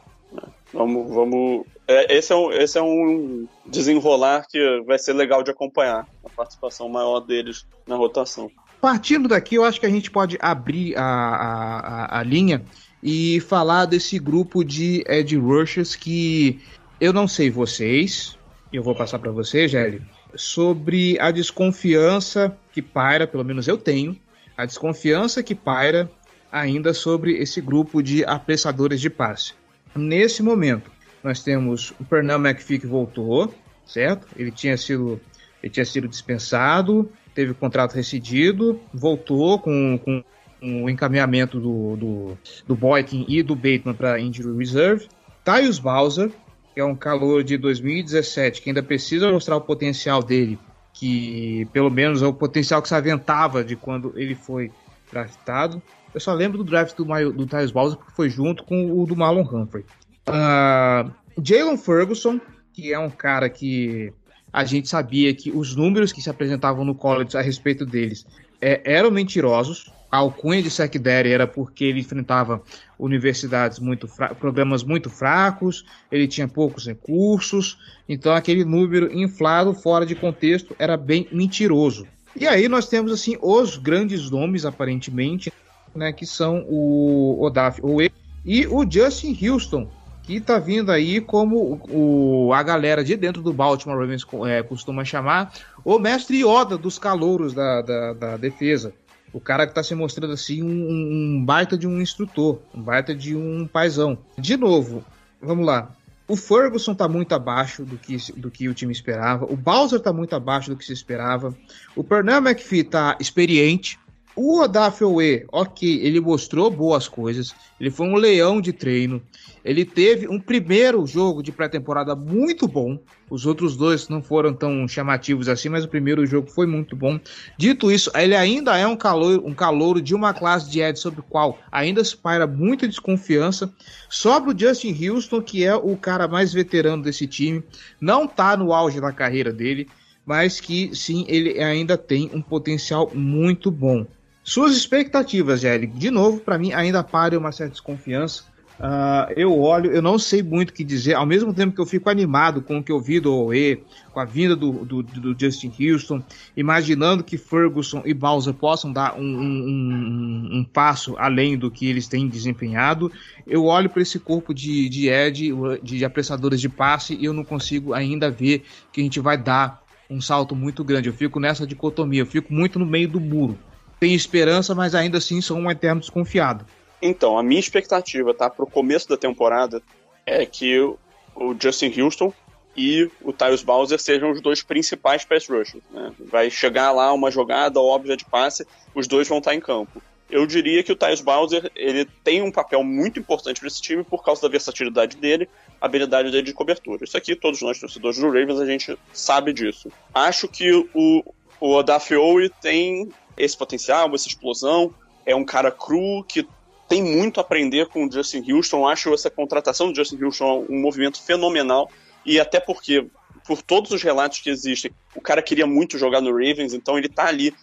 Vamos, vamos. É, esse, é um, esse é um desenrolar que vai ser legal de acompanhar a participação maior deles na rotação. Partindo daqui, eu acho que a gente pode abrir a, a, a, linha e falar desse grupo de Ed Rushers que eu não sei vocês, eu vou passar para você, Gelli, sobre a desconfiança que paira, pelo menos eu tenho, a desconfiança que paira ainda sobre esse grupo de apressadores de passe. Nesse momento, nós temos o Pernell McPhee que voltou, certo? Ele tinha sido Ele tinha sido dispensado, teve o contrato rescindido, voltou com, com o encaminhamento do, do, do Boykin e do Bateman para Injury Reserve. Tyus Bowser, que é um calor de 2017, que ainda precisa mostrar o potencial dele, que pelo menos é o potencial que se aventava de quando ele foi draftado. Eu só lembro do draft do, do Tyus Bowser porque foi junto com o do Marlon Humphrey. Uh, Jalen Ferguson, que é um cara que a gente sabia que os números que se apresentavam no college a respeito deles é, eram mentirosos. A alcunha de secondary era porque ele enfrentava universidades muito programas muito fracos, ele tinha poucos recursos, então aquele número inflado fora de contexto era bem mentiroso. E aí nós temos assim os grandes nomes aparentemente, né, que são o Odaf Owe e o Justin Houston, que está vindo aí como o, a galera de dentro do Baltimore Ravens é, costuma chamar o mestre Yoda dos calouros da, da, da defesa o cara que tá se mostrando assim um, um, baita de um instrutor, um baita de um paizão. De novo, vamos lá. O Ferguson tá muito abaixo do que, do que o time esperava. O Bowser tá muito abaixo do que se esperava. O Pernell McPhee tá experiente. O Odafe ok, ele mostrou boas coisas. Ele foi um leão de treino. Ele teve um primeiro jogo de pré-temporada muito bom. Os outros dois não foram tão chamativos assim, mas o primeiro jogo foi muito bom. Dito isso, ele ainda é um calor, um calouro de uma classe de Ed sobre o qual ainda se paira muita desconfiança. Sobre o Justin Houston, que é o cara mais veterano desse time, não tá no auge da carreira dele, mas que sim, ele ainda tem um potencial muito bom. Suas expectativas, Gelli, de novo, para mim ainda para uma certa desconfiança. Uh, eu olho, eu não sei muito o que dizer, ao mesmo tempo que eu fico animado com o que eu vi do Owe, com a vinda do, do, do, Justin Houston, imaginando que Ferguson e Bowser possam dar um, um, um, um passo além do que eles têm desempenhado, eu olho para esse corpo de, de Ed, de apressadores de passe, e eu não consigo ainda ver que a gente vai dar um salto muito grande. Eu fico nessa dicotomia, eu fico muito no meio do muro. Tenho esperança, mas ainda assim sou um eterno desconfiado. Então, a minha expectativa, tá, pro começo da temporada é que o Justin Houston e o Tyus Bowser sejam os dois principais pass rushers. Né? Vai chegar lá uma jogada óbvia de passe, os dois vão estar em campo. Eu diria que o Tyus Bowser ele tem um papel muito importante para esse time por causa da versatilidade dele, habilidade dele de cobertura. Isso aqui, todos nós torcedores do Ravens, a gente sabe disso. Acho que o, o Odafe tem esse potencial, essa explosão. É um cara cru que tem muito a aprender com o Justin Houston. Acho essa contratação do Justin Houston um movimento fenomenal. E até porque, por todos os relatos que existem, o cara queria muito jogar no Ravens, então ele tá ali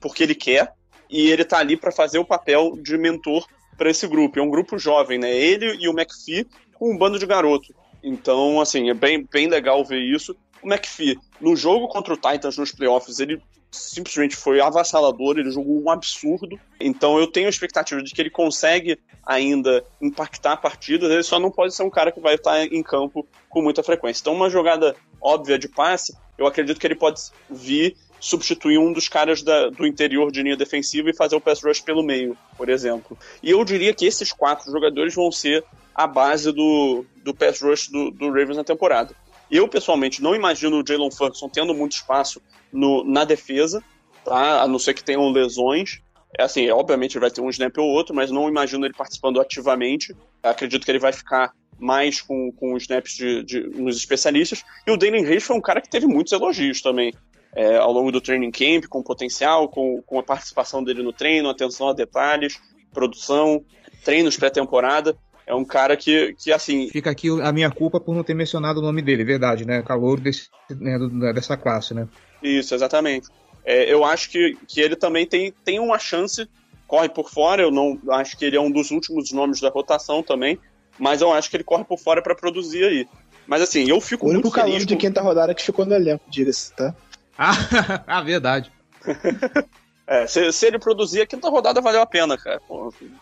porque ele quer. E ele tá ali para fazer o papel de mentor para esse grupo. É um grupo jovem, né? Ele e o McPhee com um bando de garoto. Então, assim, é bem, bem legal ver isso. O McPhee, no jogo contra o Titans nos playoffs, ele simplesmente foi avassalador, ele jogou um absurdo. Então eu tenho a expectativa de que ele consegue ainda impactar partidas, ele só não pode ser um cara que vai estar em campo com muita frequência. Então uma jogada óbvia de passe, eu acredito que ele pode vir substituir um dos caras da, do interior de linha defensiva e fazer o pass rush pelo meio, por exemplo. E eu diria que esses quatro jogadores vão ser a base do, do pass rush do, do Ravens na temporada. Eu, pessoalmente, não imagino o Jalen Ferguson tendo muito espaço no, na defesa, tá? a não ser que tenham lesões. É assim, obviamente ele vai ter um snap ou outro, mas não imagino ele participando ativamente. Acredito que ele vai ficar mais com, com os snaps de, de, nos especialistas. E o Daniel Reis foi um cara que teve muitos elogios também. É, ao longo do training camp, com potencial, com, com a participação dele no treino, atenção a detalhes, produção, treinos pré-temporada. É um cara que, que, assim. Fica aqui a minha culpa por não ter mencionado o nome dele, verdade, né? Calor desse, né, dessa classe, né? Isso, exatamente. É, eu acho que, que ele também tem, tem uma chance, corre por fora. Eu não acho que ele é um dos últimos nomes da rotação também, mas eu acho que ele corre por fora para produzir aí. Mas assim, eu fico o muito feliz. O único de quinta rodada que ficou no elenco, diga-se, tá? ah, verdade. É, se, se, ele produzir, a quinta rodada valeu a pena, cara.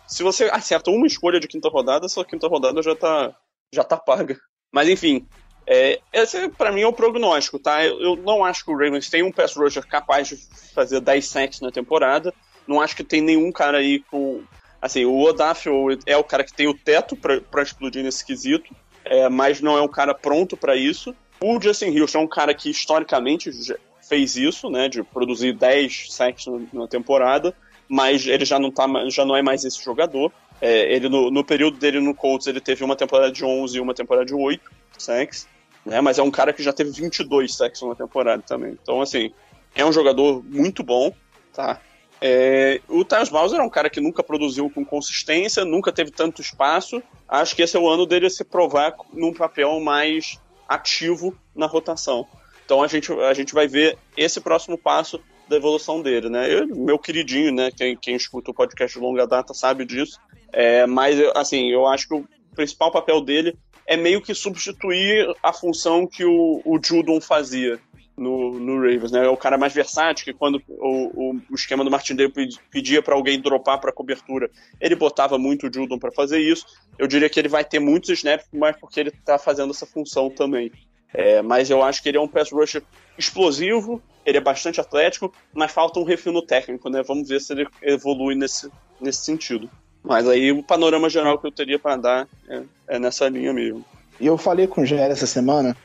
Se você acerta uma escolha de quinta rodada, sua quinta rodada já tá, já tá paga. Mas enfim, é, esse para mim é o prognóstico, tá? Eu, eu, não acho que o Ravens tem um pass rusher capaz de fazer 10 sacks na temporada. Não acho que tem nenhum cara aí com. Assim, o Odaf é o cara que tem o teto para explodir nesse quesito, é, mas não é um cara pronto para isso. O Justin Houston é um cara que historicamente fez isso, né, de produzir 10 sacks na temporada, mas ele já não, tá, já não é mais esse jogador. É, ele no, no, período dele no Colts, ele teve uma temporada de 11 e uma temporada de 8 sacks, né, mas é um cara que já teve 22 sacks numa temporada também. Então, assim, é um jogador muito bom, tá? É, o Tyus Bowser é um cara que nunca produziu com consistência, nunca teve tanto espaço. Acho que esse é o ano dele se provar num papel mais ativo na rotação. Então a gente, a gente vai ver esse próximo passo da evolução dele, né? Eu, meu queridinho, né? Quem, quem escuta o podcast de longa data sabe disso. É, mas, assim, eu acho que o principal papel dele é meio que substituir a função que o, o Judon fazia no, no Ravens, né? É o cara mais versátil, que quando o, o, o esquema do Martindale pedia para alguém dropar para cobertura, ele botava muito o Judon para fazer isso. Eu diria que ele vai ter muitos snaps, mas porque ele está fazendo essa função também. É, mas eu acho que ele é um pass rusher explosivo, ele é bastante atlético, mas falta um refino técnico, né? Vamos ver se ele evolui nesse, nesse sentido. Mas aí o panorama geral que eu teria para dar é, é, nessa linha mesmo. E eu falei com o Gé essa semana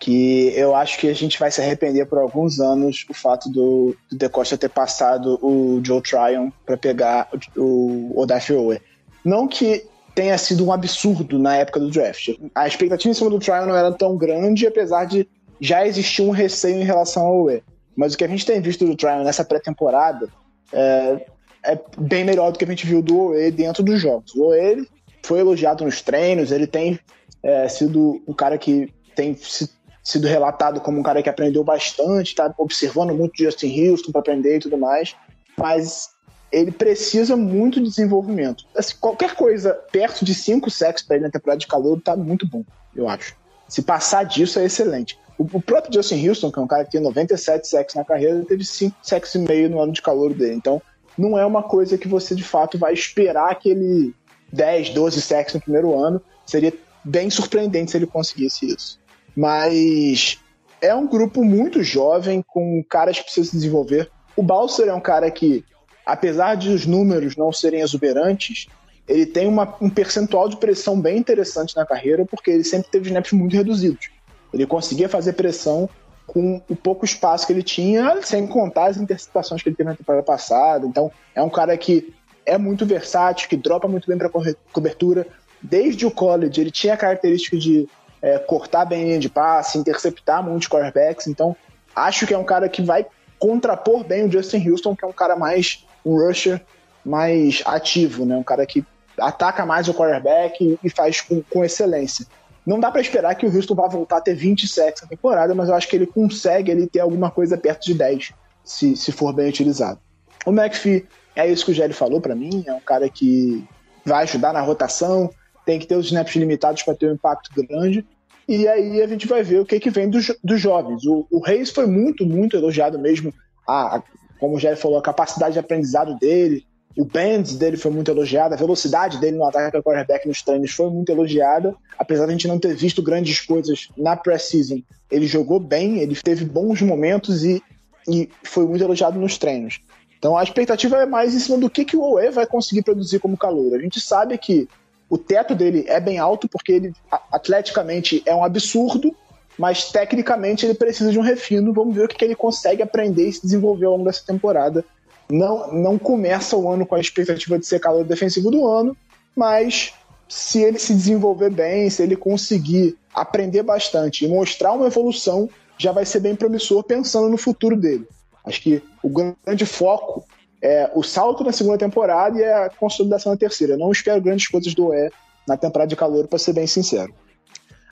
que eu acho que a gente vai se arrepender por alguns anos o fato do, do De Costa ter passado o Joe Tryon para pegar o, o Odafe Owe. Não que tenha sido um absurdo na época do draft. A expectativa em cima do Tryon não era tão grande, apesar de já existir um receio em relação ao Owe. Mas o que a gente tem visto do Tryon nessa pré-temporada é, é, bem melhor do que a gente viu do Owe dentro dos jogos. O Owe foi elogiado nos treinos, ele tem é, sido um cara que tem se sido relatado como um cara que aprendeu bastante, tá observando muito Justin Houston para aprender e tudo mais, mas ele precisa muito de desenvolvimento. Assim, qualquer coisa perto de 5 sacks para ele na temporada de calor tá muito bom, eu acho. Se passar disso é excelente. O, o, próprio Justin Houston, que é um cara que tem 97 sacks na carreira, teve 5 sacks e meio no ano de calor dele. Então, não é uma coisa que você de fato vai esperar que ele 10, 12 sacks no primeiro ano. Seria bem surpreendente se ele conseguisse isso. Mas é um grupo muito jovem, com caras que precisam se desenvolver. O Balser é um cara que, apesar de os números não serem exuberantes, ele tem uma, um percentual de pressão bem interessante na carreira, porque ele sempre teve snaps muito reduzidos. Ele conseguia fazer pressão com o pouco espaço que ele tinha, sem contar as interceptações que ele teve na temporada passada. Então, é um cara que é muito versátil, que dropa muito bem para cobertura. Desde o college, ele tinha a característica de é, cortar bem a linha de passe, interceptar muitos quarterbacks. Então, acho que é um cara que vai contrapor bem o Justin Houston, que é um cara mais um rusher, mais ativo, né? Um cara que ataca mais o quarterback e faz com, com excelência. Não dá para esperar que o Houston vá voltar a ter 20 sacks na temporada, mas eu acho que ele consegue ele ter alguma coisa perto de 10, se, se for bem utilizado. O McPhee, é isso que o Jerry falou para mim, é um cara que vai ajudar na rotação, tem que ter os snaps limitados para ter um impacto grande. E aí a gente vai ver o que, que vem dos, dos jovens. O, o Reis foi muito, muito elogiado mesmo. A, como o Jerry falou, a capacidade de aprendizado dele, o bend dele foi muito elogiado, a velocidade dele no ataque ao quarterback nos treinos foi muito elogiada. Apesar de a gente não ter visto grandes coisas na pré-season, ele jogou bem, ele teve bons momentos e, e foi muito elogiado nos treinos. Então a expectativa é mais em cima do que, que o OE vai conseguir produzir como calor. A gente sabe que o teto dele é bem alto, porque ele atleticamente é um absurdo, mas tecnicamente ele precisa de um refino. Vamos ver o que, que ele consegue aprender e se desenvolver ao longo dessa temporada. Não, não começa o ano com a expectativa de ser calor defensivo do ano, mas se ele se desenvolver bem, se ele conseguir aprender bastante e mostrar uma evolução, já vai ser bem promissor pensando no futuro dele. Acho que o grande foco é, o salto na segunda temporada e a consolidação na terceira. Eu não espero grandes coisas do E na temporada de calor, para ser bem sincero.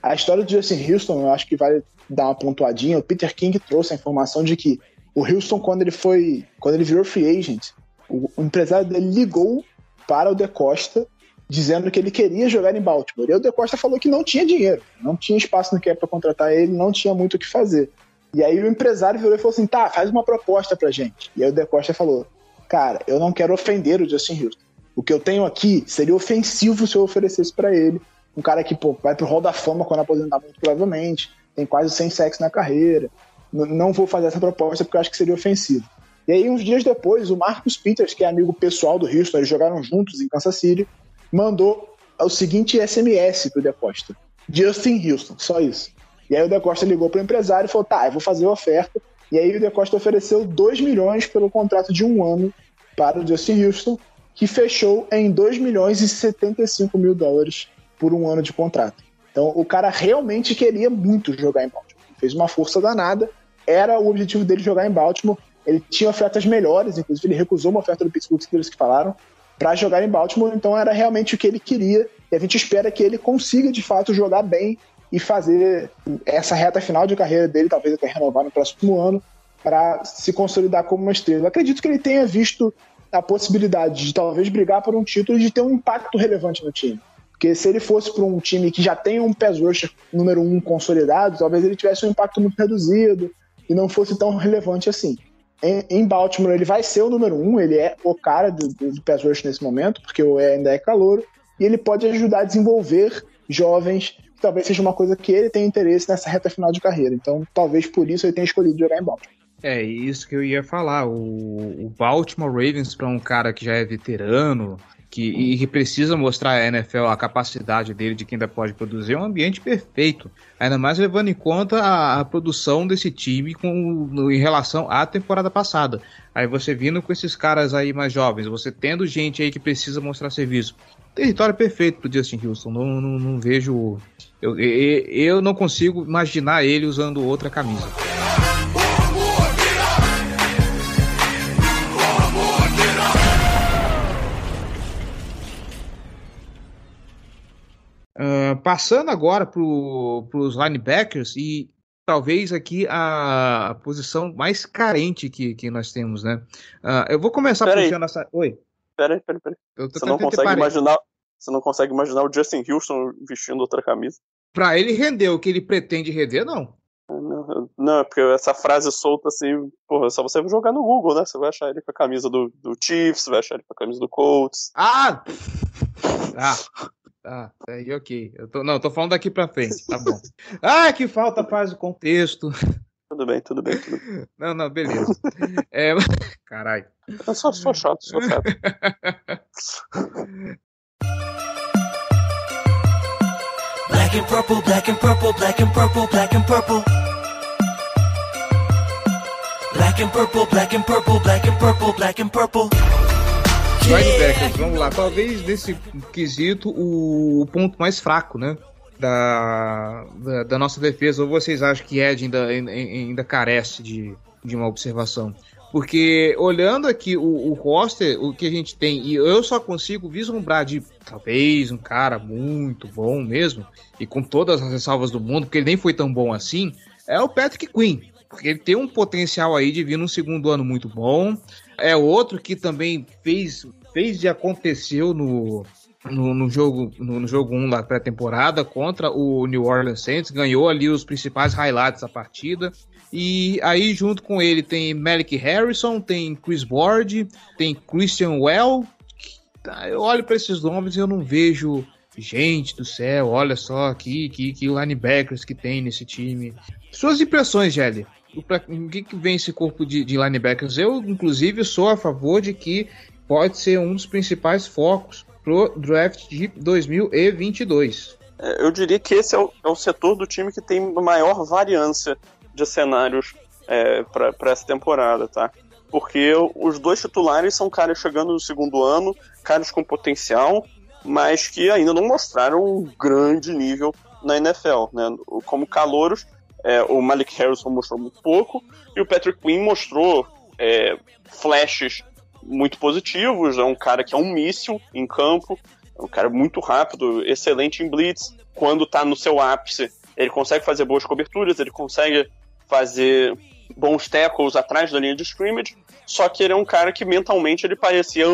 A história do Justin Houston, eu acho que vale dar uma pontuadinha. O Peter King trouxe a informação de que o Houston, quando ele foi, quando ele virou free agent, o, empresário dele ligou para o De Costa dizendo que ele queria jogar em Baltimore. E o De Costa falou que não tinha dinheiro, não tinha espaço no cap para contratar ele, não tinha muito o que fazer. E aí o empresário virou e falou assim: tá, faz uma proposta pra gente. E aí o De Costa falou: cara, eu não quero ofender o Justin Houston. O que eu tenho aqui seria ofensivo se eu oferecesse para ele. Um cara que pô, vai pro Hall da Fama quando aposentar, muito provavelmente, tem quase 100 sacks na carreira. N não vou fazer essa proposta porque acho que seria ofensivo. E aí, uns dias depois, o Marcus Peters, que é amigo pessoal do Houston, eles jogaram juntos em Kansas City, mandou o seguinte SMS pro Decosta: Justin Houston, só isso. E aí o Decosta ligou pro empresário e falou: tá, eu vou fazer a oferta, E aí o De Costa ofereceu 2 milhões pelo contrato de um ano para o Justin Houston, que fechou em 2 milhões e 75 mil dólares por um ano de contrato. Então o cara realmente queria muito jogar em Baltimore. Fez uma força danada, era o objetivo dele jogar em Baltimore. Ele tinha ofertas melhores, inclusive ele recusou uma oferta do Pittsburgh Steelers que falaram para jogar em Baltimore, então era realmente o que ele queria. E a gente espera que ele consiga de fato jogar bem e fazer essa reta final de carreira dele, talvez até renovar no próximo ano, para se consolidar como uma estrela. Acredito que ele tenha visto a possibilidade de talvez brigar por um título e de ter um impacto relevante no time. Porque se ele fosse para um time que já tem um pass rusher número um consolidado, talvez ele tivesse um impacto muito reduzido e não fosse tão relevante assim. Em, em Baltimore ele vai ser o número um, ele é o cara do, do pass rush nesse momento, porque o E ainda é calor, e ele pode ajudar a desenvolver jovens talvez seja uma coisa que ele tem interesse nessa reta final de carreira. Então, talvez por isso ele tenha escolhido jogar em Baltimore. É, isso que eu ia falar. O, o Baltimore Ravens, para um cara que já é veterano que, e que precisa mostrar à NFL a capacidade dele de que ainda pode produzir, é um ambiente perfeito. Ainda mais levando em conta a, a produção desse time com, no, em relação à temporada passada. Aí você vindo com esses caras aí mais jovens, você tendo gente aí que precisa mostrar serviço. Território perfeito pro Justin Houston. Não, não, não vejo eu, eu, eu não consigo imaginar ele usando outra camisa. Uh, passando agora para os linebackers e talvez aqui a, a, posição mais carente que, que nós temos, né? Uh, eu vou começar pera puxando aí. essa. Oi. Peraí, peraí, peraí. Você não consegue imaginar. Você não consegue imaginar o Justin Houston vestindo outra camisa? Pra ele render o que ele pretende render, não. Não, não, porque essa frase solta assim, porra, é só você jogar no Google, né? Você vai achar ele com a camisa do, do Chiefs, vai achar ele com a camisa do Colts. Ah! Ah, tá, aí ok. Eu tô, não, eu tô falando daqui pra frente, tá bom. ah, que falta faz o contexto. Tudo bem, tudo bem, tudo bem. Não, não, beleza. é, caralho. Eu só sou chato, sou chato. Black and purple, black and purple, black and purple, black and purple. Black and purple, black and purple, black and purple, black and purple. Linebackers, vamos lá. Talvez nesse quesito o, ponto mais fraco, né? Da, da, da, nossa defesa. Ou vocês acham que Ed ainda, ainda carece de, de uma observação? Porque olhando aqui o, o roster, o que a gente tem, e eu só consigo vislumbrar de talvez um cara muito bom mesmo, e com todas as ressalvas do mundo, porque ele nem foi tão bom assim, é o Patrick Quinn. Porque ele tem um potencial aí de vir num segundo ano muito bom. É outro que também fez, fez e aconteceu no, no, no, jogo no, no jogo 1 da pré-temporada contra o New Orleans Saints, ganhou ali os principais highlights da partida. E aí, junto com ele, tem Malik Harrison, tem Chris Board, tem Christian Well. Eu olho para esses nomes e eu não vejo. Gente do céu, olha só aqui que, que linebackers que tem nesse time. Suas impressões, Gelli? O que, que vem esse corpo de, de linebackers? Eu, inclusive, sou a favor de que pode ser um dos principais focos pro draft de 2022. É, eu diria que esse é o, é o setor do time que tem maior variância de cenários é, para essa temporada, tá? Porque os dois titulares são caras chegando no segundo ano, caras com potencial, mas que ainda não mostraram um grande nível na NFL, né? Como calouros, é, o Malik Harrison mostrou muito pouco e o Patrick Quinn mostrou é, flashes muito positivos. É um cara que é um míssil em campo, é um cara muito rápido, excelente em blitz. Quando tá no seu ápice, ele consegue fazer boas coberturas, ele consegue fazer bons tackles atrás da linha de scrimmage, só que ele é um cara que mentalmente ele parecia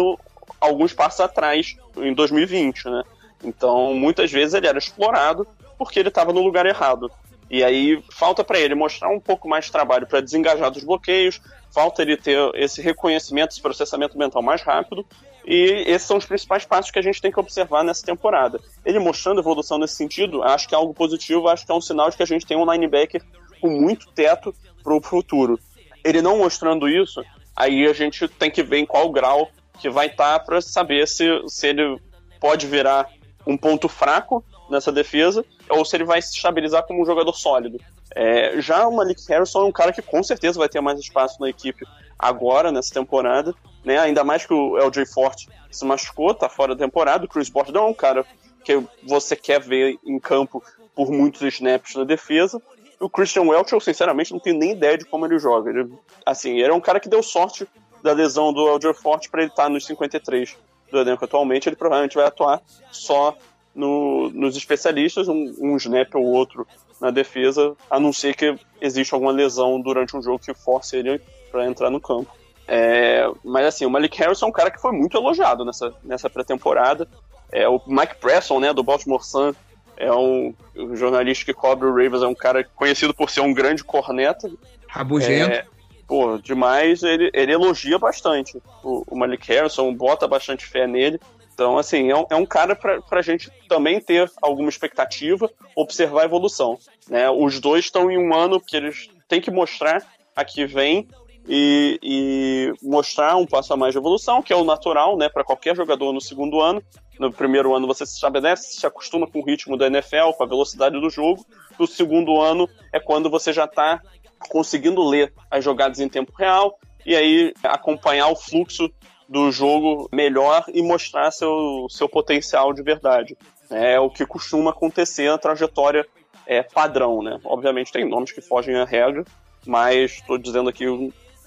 alguns passos atrás em 2020, né? Então, muitas vezes ele era explorado porque ele estava no lugar errado. E aí falta para ele mostrar um pouco mais de trabalho para desengajar dos bloqueios, falta ele ter esse reconhecimento, esse processamento mental mais rápido. E esses são os principais passos que a gente tem que observar nessa temporada. Ele mostrando evolução nesse sentido, acho que é algo positivo, acho que é um sinal de que a gente tem um linebacker com muito teto para o futuro. Ele não mostrando isso, aí a gente tem que ver em qual grau que vai estar tá para saber se, se ele pode virar um ponto fraco nessa defesa ou se ele vai se estabilizar como um jogador sólido. É, já o Malik Harrison é um cara que com certeza vai ter mais espaço na equipe agora, nessa temporada, né? Ainda mais que o LJ Forte se machucou, tá fora da temporada. O Chris Bord não é um cara que você quer ver em campo por muitos snaps na defesa. O Christian Welch, eu sinceramente não tenho nem ideia de como ele joga. Ele, assim, ele é um cara que deu sorte da lesão do LJ Forte para ele estar tá nos 53 do elenco atualmente. Ele provavelmente vai atuar só no, nos especialistas, um, um snap ou outro na defesa, a não ser que exista alguma lesão durante um jogo que force ele para entrar no campo. É, mas assim, o Malik Harrison é um cara que foi muito elogiado nessa, nessa pré-temporada. É, o Mike Presson, né, do Baltimore Sun, é um, um, jornalista que cobre o Ravens, é um cara conhecido por ser um grande corneta. Rabugento. É, pô, demais, ele, ele elogia bastante o, o Malik Harrison, bota bastante fé nele. Então, assim, é um, é um cara para a gente também ter alguma expectativa, observar a evolução. Né? Os dois estão em um ano que eles têm que mostrar a que vem e, e, mostrar um passo a mais de evolução, que é o natural né, para qualquer jogador no segundo ano. No primeiro ano você se estabelece, se acostuma com o ritmo da NFL, com a velocidade do jogo. No segundo ano é quando você já está conseguindo ler as jogadas em tempo real e aí acompanhar o fluxo do jogo melhor e mostrar seu, seu potencial de verdade. É o que costuma acontecer na trajetória é, padrão, né? Obviamente tem nomes que fogem à regra, mas estou dizendo aqui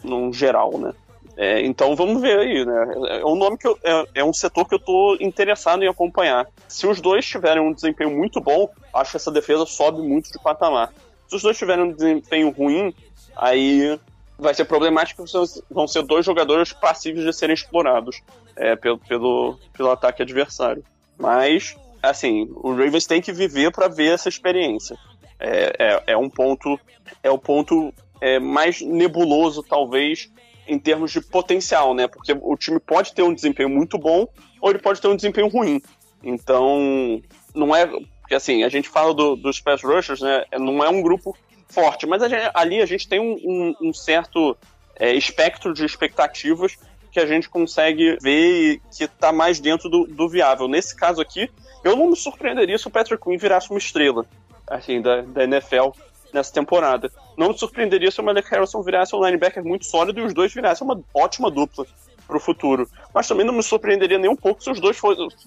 num geral, né? É, então vamos ver aí, né? É um nome que eu, é, é, um setor que eu estou interessado em acompanhar. Se os dois tiverem um desempenho muito bom, acho que essa defesa sobe muito de patamar. Se os dois tiverem um desempenho ruim, aí vai ser problemático, vão ser dois jogadores passivos de serem explorados é, pelo, pelo, pelo ataque adversário. Mas, assim, o Ravens tem que viver para ver essa experiência. É, é, é, um ponto, é o ponto é, mais nebuloso, talvez, em termos de potencial, né? Porque o time pode ter um desempenho muito bom ou ele pode ter um desempenho ruim. Então, não é. Porque assim, a gente fala do, dos pass rushers, né? Não é um grupo forte. Mas a gente, ali a gente tem um, um, um certo é, espectro de expectativas que a gente consegue ver que está mais dentro do, do, viável. Nesse caso aqui, eu não me surpreenderia se o Patrick Quinn virasse uma estrela assim, da, da NFL nessa temporada. Não me surpreenderia se o Malik Harrison virasse um linebacker muito sólido e os dois virassem uma ótima dupla para o futuro. Mas também não me surpreenderia nem um pouco se os dois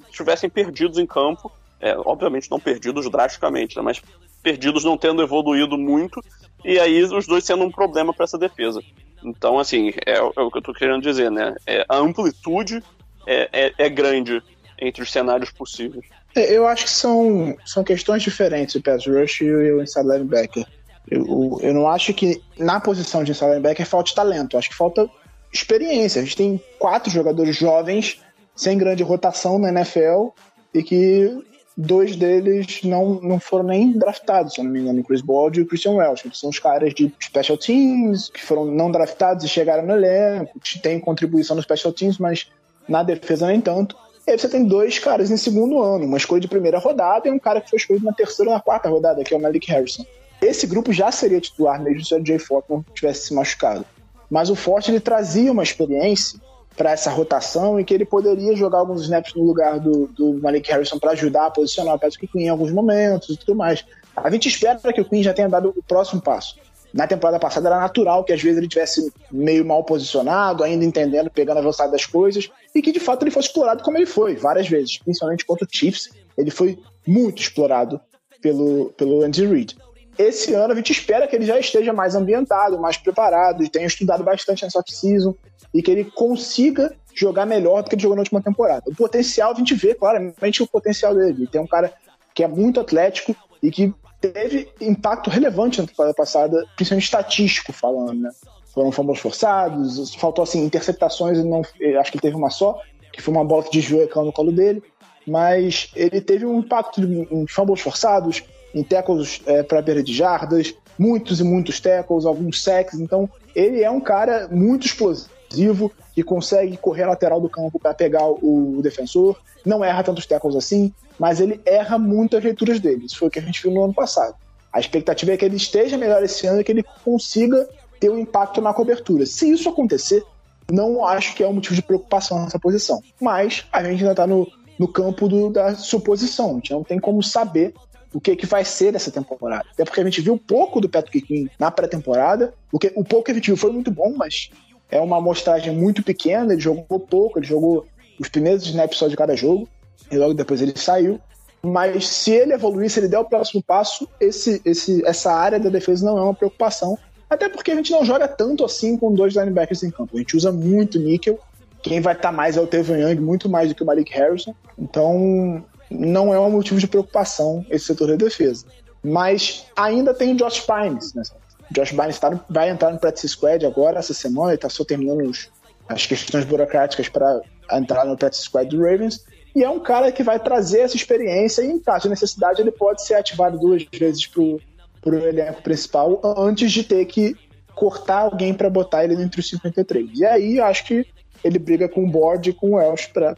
estivessem perdidos em campo. É, obviamente não perdidos drasticamente, né, mas perdidos não tendo evoluído muito, e aí os dois sendo um problema para essa defesa. Então, assim, é, é, o que eu estou querendo dizer, né? É, a amplitude é, é, é, grande entre os cenários possíveis. É, eu acho que são, são questões diferentes o pass rush e o inside linebacker. Eu, eu não acho que na posição de inside linebacker falta talento, acho que falta experiência. A gente tem quatro jogadores jovens sem grande rotação na NFL e que dois deles não, não foram nem draftados, se eu não me engano, o Chris Bald e o Christian Welch, que são os caras de special teams, que foram não draftados e chegaram no elenco, que têm contribuição no special teams, mas na defesa nem tanto. E aí você tem dois caras em segundo ano, uma escolha de primeira rodada e um cara que foi escolhido na terceira ou na quarta rodada, que é o Malik Harrison. Esse grupo já seria titular mesmo se o Jay não tivesse se machucado. Mas o Forte ele trazia uma experiência para essa rotação e que ele poderia jogar alguns snaps no lugar do, do Malik Harrison para ajudar a posicionar o Patrick Queen em alguns momentos e tudo mais. A gente espera que o Queen já tenha dado o próximo passo. Na temporada passada era natural que às vezes ele tivesse meio mal posicionado, ainda entendendo, pegando a velocidade das coisas, e que de fato ele fosse explorado como ele foi, várias vezes, principalmente contra o Chiefs. Ele foi muito explorado pelo, pelo Andy Reid. Esse ano a gente espera que ele já esteja mais ambientado, mais preparado, e tenha estudado bastante nessa off-season, e que ele consiga jogar melhor do que ele jogou na última temporada. O potencial, a gente vê claramente o potencial dele. Ele tem um cara que é muito atlético e que teve impacto relevante na temporada passada, principalmente estatístico falando, né? Foram fumbles forçados, faltou assim, interceptações, não, acho que ele teve uma só, que foi uma bola que desviou e caiu no colo dele, mas ele teve um impacto em fumbles forçados, em tackles é, para perda de jardas, muitos e muitos tackles, alguns sacks, então ele é um cara muito explosivo que consegue correr lateral do campo para pegar o defensor, não erra tantos tackles assim, mas ele erra muito as leituras dele. Isso foi o que a gente viu no ano passado. A expectativa é que ele esteja melhor esse ano e que ele consiga ter um impacto na cobertura. Se isso acontecer, não acho que é um motivo de preocupação nessa posição. Mas a gente ainda está no, no campo do, da suposição. A gente não tem como saber o que, que vai ser dessa temporada. Até porque a gente viu pouco do Patrick Queen na pré-temporada. O, que, o pouco que a gente viu foi muito bom, mas é uma amostragem muito pequena. Ele jogou pouco, ele jogou os primeiros snaps só de cada jogo, e logo depois ele saiu. Mas se ele evoluir, se ele der o próximo passo, esse, esse, essa área da defesa não é uma preocupação. Até porque a gente não joga tanto assim com dois linebackers em campo. A gente usa muito níquel. Quem vai estar mais é o Tevin Young, muito mais do que o Malik Harrison. Então, não é um motivo de preocupação esse setor da defesa. Mas ainda tem o Josh Pines. Né? O Josh Pines tá, vai entrar no practice squad agora, essa semana. Ele está só terminando os, as questões burocráticas para entrar no practice squad do Ravens. E é um cara que vai trazer essa experiência e, em caso de necessidade, ele pode ser ativado duas vezes pro, pro elenco principal antes de ter que cortar alguém para botar ele entre os 53. E aí acho que ele briga com o Board e com o Welsh para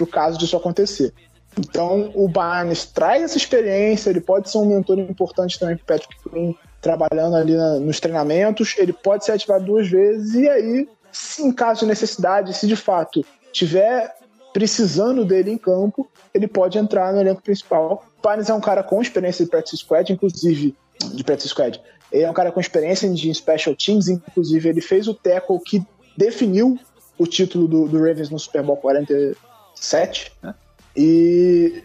o caso disso acontecer. Então o Barnes traz essa experiência, ele pode ser um mentor importante também para o Patrick Queen trabalhando ali na, nos treinamentos, ele pode ser ativado duas vezes e aí, se em caso de necessidade, se de fato tiver precisando dele em campo, ele pode entrar no elenco principal. O Barnes é um cara com experiência de practice squad, inclusive de practice squad. Ele é um cara com experiência de special teams, inclusive ele fez o tackle que definiu o título do, do Ravens no Super Bowl 47, né? E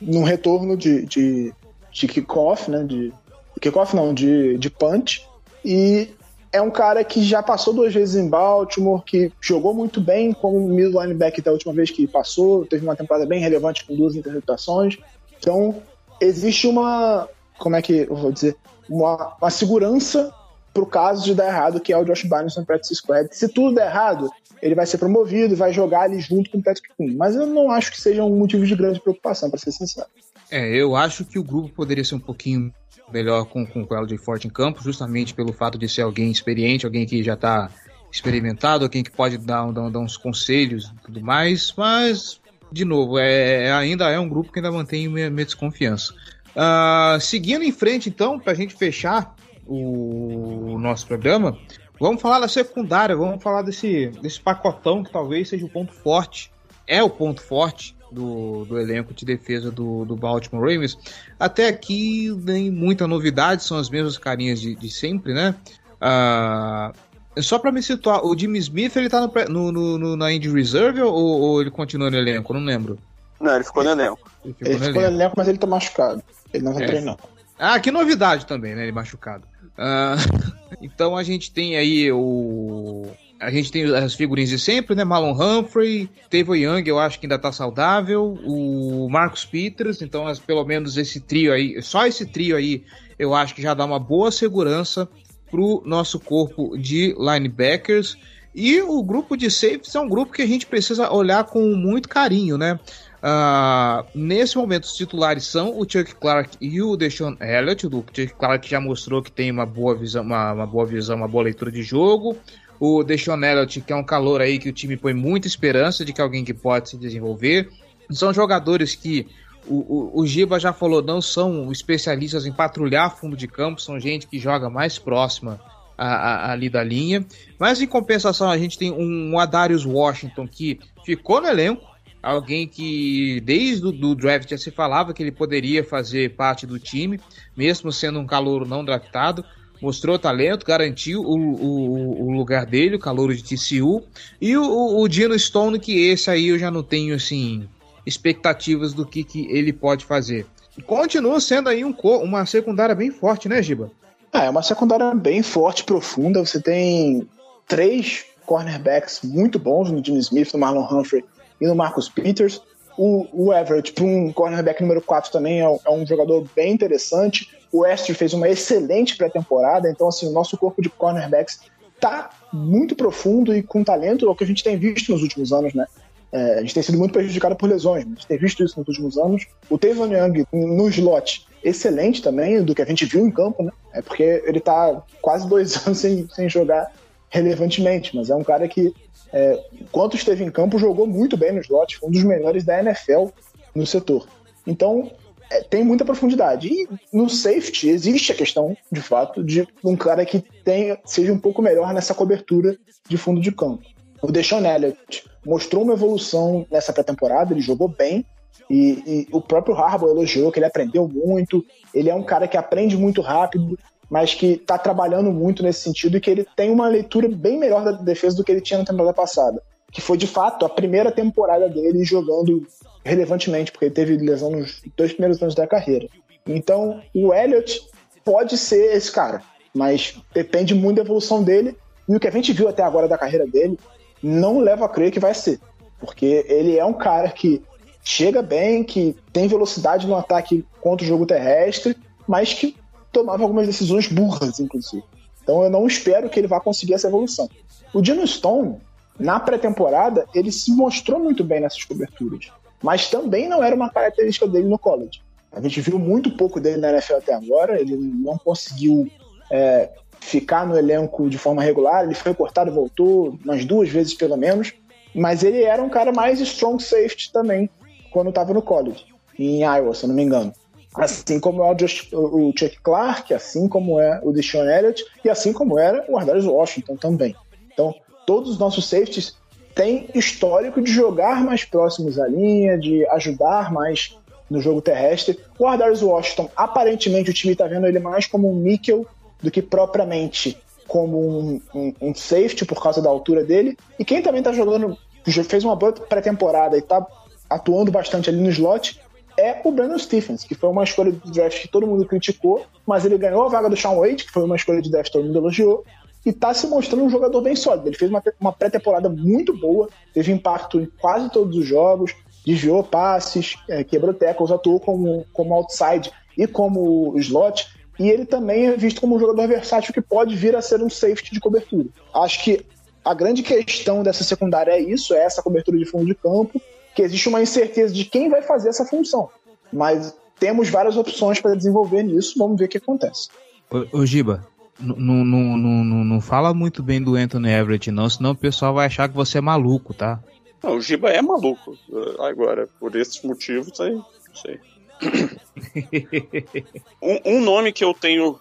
num retorno de, de, de kickoff, né? De, kickoff não, de, de punch. E é um cara que já passou duas vezes em Baltimore, que jogou muito bem como middle linebacker da última vez que passou, teve uma temporada bem relevante com duas interceptações. Então, existe uma, como é que eu vou dizer, uma, uma segurança pro caso de dar errado, que é o Josh Barnes no practice squad. Se tudo der errado, ele vai ser promovido, vai jogar ali junto com o Patrick Queen. Mas eu não acho que seja um motivo de grande preocupação, para ser sincero. É, eu acho que o grupo poderia ser um pouquinho melhor com, com o LJ Forte em campo, justamente pelo fato de ser alguém experiente, alguém que já está experimentado, alguém que pode dar, dar, dar uns conselhos e tudo mais, mas, de novo, é, é ainda é um grupo que ainda mantém minha, minha desconfiança. Uh, seguindo em frente, então, para a gente fechar o nosso programa, vamos falar da secundária, vamos falar desse, desse pacotão que talvez seja o ponto forte, é o ponto forte do, do elenco de defesa do, do Baltimore Ravens. Até aqui nem muita novidade, são as mesmas carinhas de, de sempre, né? Uh, só para me situar, o Jimmy Smith ele tá no, no, no na Indy Reserve ou, ou, ele continua no elenco? Eu não lembro. Não, ele ficou no elenco. Ele ficou, ele no, ficou elenco. no elenco, mas ele tá machucado. Ele não vai é. treinar. Ah, que novidade também, né? Ele machucado. Uh, então a gente tem aí o. A gente tem as figurinhas de sempre, né? Malon Humphrey, Tavo Young, eu acho que ainda tá saudável. O Marcos Peters, então as, pelo menos esse trio aí, só esse trio aí, eu acho que já dá uma boa segurança pro nosso corpo de linebackers. E o grupo de safeties é um grupo que a gente precisa olhar com muito carinho, né? Uh, nesse momento, os titulares são o Chuck Clark e o Deshaun Elliott. O Chuck Clark já mostrou que tem uma boa visão, uma, uma boa visão, uma boa leitura de jogo. O Deshaun Elliott, que é um calor aí que o time põe muita esperança de que alguém que pode se desenvolver. São jogadores que o, o, o Giba já falou, não são especialistas em patrulhar fundo de campo, são gente que joga mais próxima a, a, ali da linha. Mas em compensação, a gente tem um, um Adarius Washington que ficou no elenco, alguém que desde o draft já se falava que ele poderia fazer parte do time, mesmo sendo um calouro não draftado. Mostrou talento, garantiu o, o, o lugar dele, o calouro de TCU. E o, o Dino Stone, que esse aí eu já não tenho assim expectativas do que, que ele pode fazer. Continua sendo aí um, uma secundária bem forte, né, Giba? É, é uma secundária bem forte, profunda. Você tem três cornerbacks muito bons no Jimmy Smith, no Marlon Humphrey e no Marcus Peters. O, o Everett, para um cornerback número 4 também, é, é, um jogador bem interessante. O Esther fez uma excelente pré-temporada, então assim, o nosso corpo de cornerbacks tá muito profundo e com talento, é o que a gente tem visto nos últimos anos, né? É, a gente tem sido muito prejudicado por lesões, a gente tem visto isso nos últimos anos. O Tevon Young no slot, excelente também, do que a gente viu em campo, né? É porque ele tá quase dois anos sem, sem jogar relevantemente, mas é um cara que é, enquanto esteve em campo, jogou muito bem no slot, foi um dos melhores da NFL no setor. Então, é, tem muita profundidade. E no safety existe a questão, de fato, de um cara que tenha, seja um pouco melhor nessa cobertura de fundo de campo. O Deshaun Elliott mostrou uma evolução nessa pré-temporada, ele jogou bem, E, e o próprio Harbaugh elogiou que ele aprendeu muito. Ele é um cara que aprende muito rápido, mas que está trabalhando muito nesse sentido e que ele tem uma leitura bem melhor da defesa do que ele tinha na temporada passada. Que foi, de fato, a primeira temporada dele jogando relevantemente, porque ele teve lesão nos dois primeiros anos da carreira. Então, o Elliott pode ser esse cara, mas depende muito da evolução dele. E o que a gente viu até agora da carreira dele não leva a crer que vai ser. Porque ele é um cara que chega bem, que tem velocidade no ataque contra o jogo terrestre, mas que tomava algumas decisões burras, inclusive. Então eu não espero que ele vá conseguir essa evolução. O Dino Stone, na pré-temporada, ele se mostrou muito bem nessas coberturas, mas também não era uma característica dele no college. A gente viu muito pouco dele na NFL até agora, ele não conseguiu é, ficar no elenco de forma regular, ele foi cortado e voltou umas duas vezes pelo menos, mas ele era um cara mais strong safety também quando estava no college, em Iowa, se eu não me engano. Assim como é o, Just, o Chuck Clark, assim como é o Deshaun Elliott e assim como era o Ardarius Washington também. Então, todos os nossos safeties têm histórico de jogar mais próximos à linha, de ajudar mais no jogo terrestre. O Ardarius Washington, aparentemente o time está vendo ele mais como um níquel do que propriamente como um, um, um, safety por causa da altura dele. E quem também está jogando, fez uma boa pré-temporada e está atuando bastante ali no slot, é o Brandon Stephens, que foi uma escolha de draft que todo mundo criticou, mas ele ganhou a vaga do Sean Wade, que foi uma escolha de draft que todo mundo elogiou, e está se mostrando um jogador bem sólido. Ele fez uma, uma pré-temporada muito boa, teve impacto em quase todos os jogos, desviou passes, é, quebrou tackles, atuou como, como outside e como slot. E ele também é visto como um jogador versátil que pode vir a ser um safety de cobertura. Acho que a grande questão dessa secundária é isso, é essa cobertura de fundo de campo, que existe uma incerteza de quem vai fazer essa função. Mas temos várias opções para desenvolver nisso, vamos ver o que acontece. Ô, ô Giba, não, não, não, não fala muito bem do Anthony Everett, não, senão o pessoal vai achar que você é maluco, tá? Não, o Giba é maluco. Agora, por esses motivos, aí, não sei. um, um, nome que eu tenho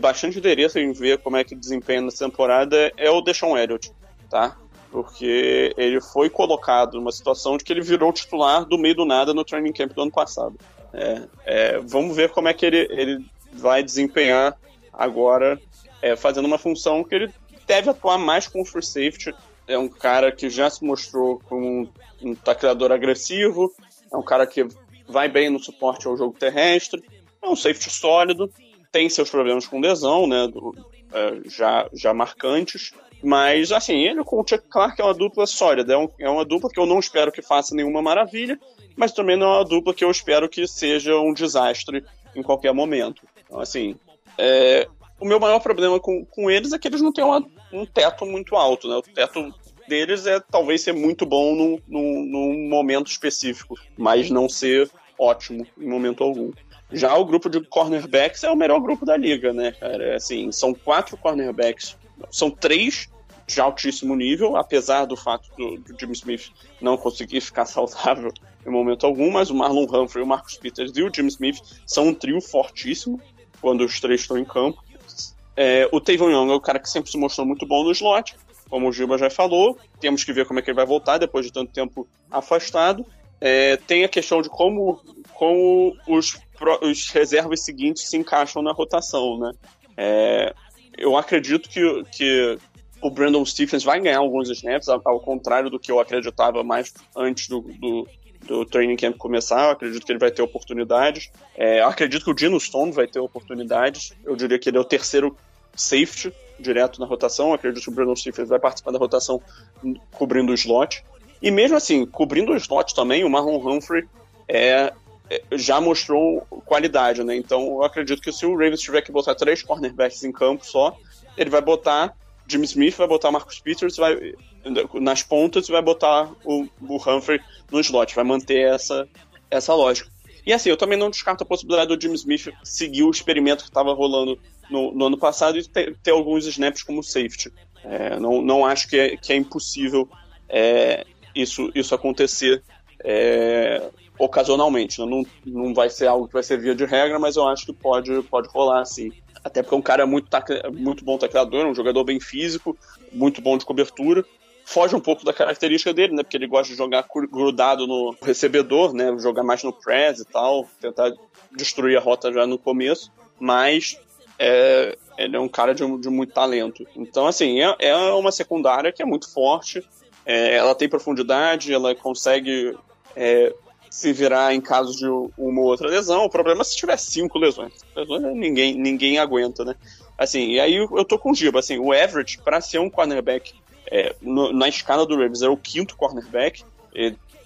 bastante interesse em ver como é que desempenha nessa temporada é o Deshaun Elliott, tá? Porque ele foi colocado numa situação de que ele virou titular do meio do nada no training camp do ano passado. É, é, vamos ver como é que ele, ele vai desempenhar agora, é, fazendo uma função que ele deve atuar mais com o free safety é um cara que já se mostrou como um, um tacleador agressivo, é um cara que vai bem no suporte ao jogo terrestre, é um safety sólido, tem seus problemas com lesão, né, do, é, já, já marcantes, mas assim, ele com o Chuck Clark é uma dupla sólida, é, um, é uma dupla que eu não espero que faça nenhuma maravilha, mas também não é uma dupla que eu espero que seja um desastre em qualquer momento. Então, assim, é, o meu maior problema com, com eles é que eles não têm uma, um teto muito alto, né? O teto deles é talvez ser muito bom num, num, num momento específico, mas não ser ótimo em momento algum. Já o grupo de cornerbacks é o melhor grupo da liga, né, cara? É assim, são quatro cornerbacks, são três de altíssimo nível, apesar do fato do, do Jimmy Smith não conseguir ficar saudável em momento algum, mas o Marlon Humphrey, o Marcus Peters e o Jimmy Smith são um trio fortíssimo quando os três estão em campo. É, o Tavon Young é o cara que sempre se mostrou muito bom no slot, como o Gilba já falou. Temos que ver como é que ele vai voltar depois de tanto tempo afastado. É, tem a questão de como, como os, os reservas seguintes se encaixam na rotação, né? É, eu acredito que, que o Brandon Stephens vai ganhar alguns snaps, ao contrário do que eu acreditava mais antes do, do, do training camp começar. Eu acredito que ele vai ter oportunidades. É, acredito que o Dino Stone vai ter oportunidades. Eu diria que ele é o terceiro safety direto na rotação. Acredito que o Brandon Stephens vai participar da rotação cobrindo o slot. E mesmo assim, cobrindo o slot também, o Marlon Humphrey é, já mostrou qualidade, né? Então eu acredito que se o Ravens tiver que botar três cornerbacks em campo só, ele vai botar Jimmy Smith, vai botar Marcus Peters vai, nas pontas e vai botar o, o Humphrey no slot. Vai manter essa, essa lógica. E assim, eu também não descarto a possibilidade do Jimmy Smith seguir o experimento que estava rolando no, no, ano passado e ter, ter, alguns snaps como safety. É, não, não acho que é, que é impossível é, isso, isso acontecer é, ocasionalmente. Né? Não, não vai ser algo que vai ser via de regra, mas eu acho que pode, pode rolar sim. Até porque é um cara muito, muito bom tacleador, um jogador bem físico, muito bom de cobertura foge um pouco da característica dele, né? Porque ele gosta de jogar grudado no recebedor, né? Jogar mais no press e tal, tentar destruir a rota já no começo, mas é, ele é um cara de, de muito talento. Então, assim, é, é, uma secundária que é muito forte, é, ela tem profundidade, ela consegue é, se virar em caso de uma ou outra lesão. O problema é se tiver cinco lesões. lesões ninguém, ninguém aguenta, né? Assim, e aí eu tô com o Giba, assim, o average, para ser um cornerback é, no, na escala do Ravens, é o quinto cornerback,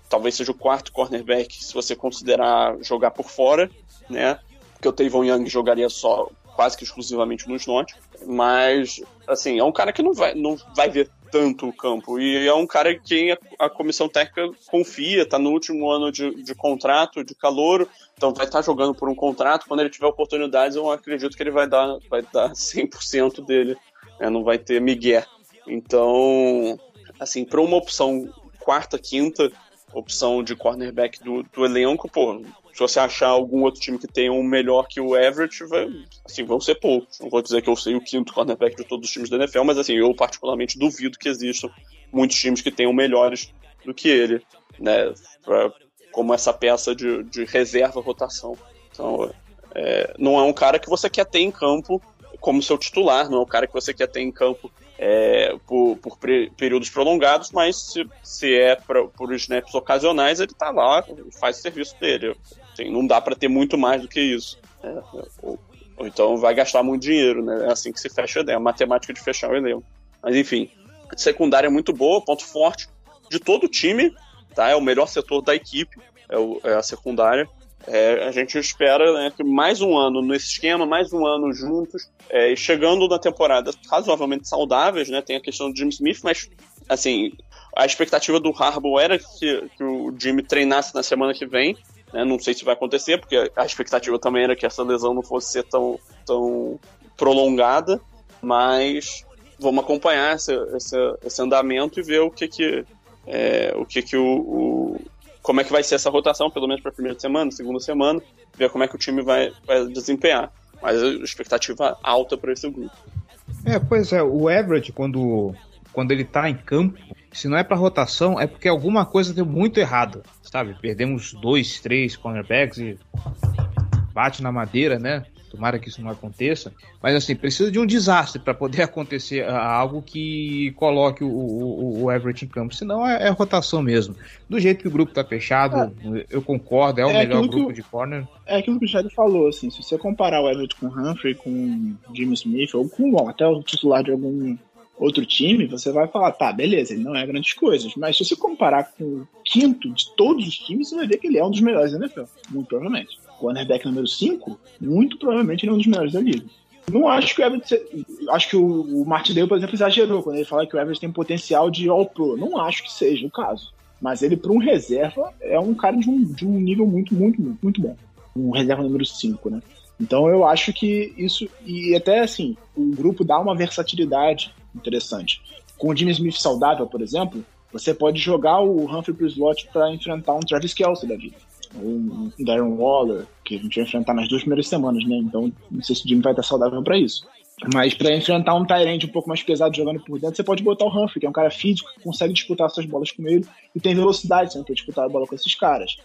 talvez seja o quarto cornerback se você considerar jogar por fora, né? Porque o Tavon Young jogaria só quase que exclusivamente no slot, mas assim, é um cara que não vai, não vai ver tanto o campo. E é um cara que a, a comissão técnica confia, está no último ano de, de contrato, de calor, então vai estar tá jogando por um contrato. Quando ele tiver oportunidades, eu acredito que ele vai dar, vai dar 100% dele, né? não vai ter migué. Então, assim, para uma opção quarta, quinta, opção de cornerback do, do elenco, pô, se você achar algum outro time que tenha um melhor que o Everett, vai, assim, vão ser poucos. Não vou dizer que eu sei o quinto cornerback de todos os times da NFL, mas assim, eu particularmente duvido que existam muitos times que tenham melhores do que ele, né? Pra, como essa peça de, de reserva rotação. Então, é, não é um cara que você quer ter em campo como seu titular, não é um cara que você quer ter em campo é, por, por períodos prolongados, mas se, se é pra, por snaps ocasionais, ele tá lá, faz o serviço dele. Assim, não dá para ter muito mais do que isso. É, ou, ou, então vai gastar muito dinheiro, né? É assim que se fecha a ideia, a matemática de fechar o elenco. Mas enfim, a secundária é muito boa, ponto forte de todo o time, tá? É o melhor setor da equipe, é, o, é a secundária. É, a gente espera né, que mais um ano nesse esquema, mais um ano juntos, é, chegando na temporada razoavelmente saudáveis, né? Tem a questão do Jimmy Smith, mas assim, a expectativa do Harbaugh era que, que o Jimmy treinasse na semana que vem. Né, não sei se vai acontecer, porque a expectativa também era que essa lesão não fosse ser tão, tão prolongada, mas vamos acompanhar esse, esse, esse andamento e ver o que que, é, o que, que o como é que vai ser essa rotação, pelo menos para a primeira semana, segunda semana, ver como é que o time vai, vai desempenhar. Mas a expectativa alta para esse grupo. É, pois é, o Everett, quando, quando ele tá em campo, se não é para rotação, é porque alguma coisa deu muito errado, sabe? Perdemos dois, três cornerbacks e bate na madeira, né? Tomara que isso não aconteça. Mas assim, precisa de um desastre para poder acontecer algo que coloque o, o, o Everett em campo. Senão é, é, rotação mesmo. Do jeito que o grupo tá fechado, é. eu concordo, é o é melhor grupo de corner. É aquilo que o Chad falou, assim, se você comparar o Everett com o Humphrey, com o Jimmy Smith, ou com bom, até o titular de algum outro time, você vai falar, tá, beleza, ele não é grandes coisas. Mas se você comparar com o quinto de todos os times, você vai ver que ele é um dos melhores da NFL, muito provavelmente cornerback número 5, muito provavelmente ele é um dos melhores da liga. Não acho que o Everett. Acho que o, Martindale, por exemplo, exagerou quando ele fala que o Everett tem potencial de All-Pro. Não acho que seja o caso. Mas ele, para um reserva, é um cara de um, de um nível muito, muito, muito, muito bom. Um reserva número 5, né? Então eu acho que isso. E até assim, o grupo dá uma versatilidade interessante. Com o Jimmy Smith saudável, por exemplo, você pode jogar o Humphrey pro slot para enfrentar um Travis Kelsey da vida um Darren Waller, que a gente vai enfrentar nas duas primeiras semanas, né? Então, não sei se o Jimmy vai estar saudável para isso. Mas para enfrentar um Tyrant um pouco mais pesado jogando por dentro, você pode botar o Humphrey, que é um cara físico, que consegue disputar essas bolas com ele e tem velocidade, você tem disputar a bola com esses caras.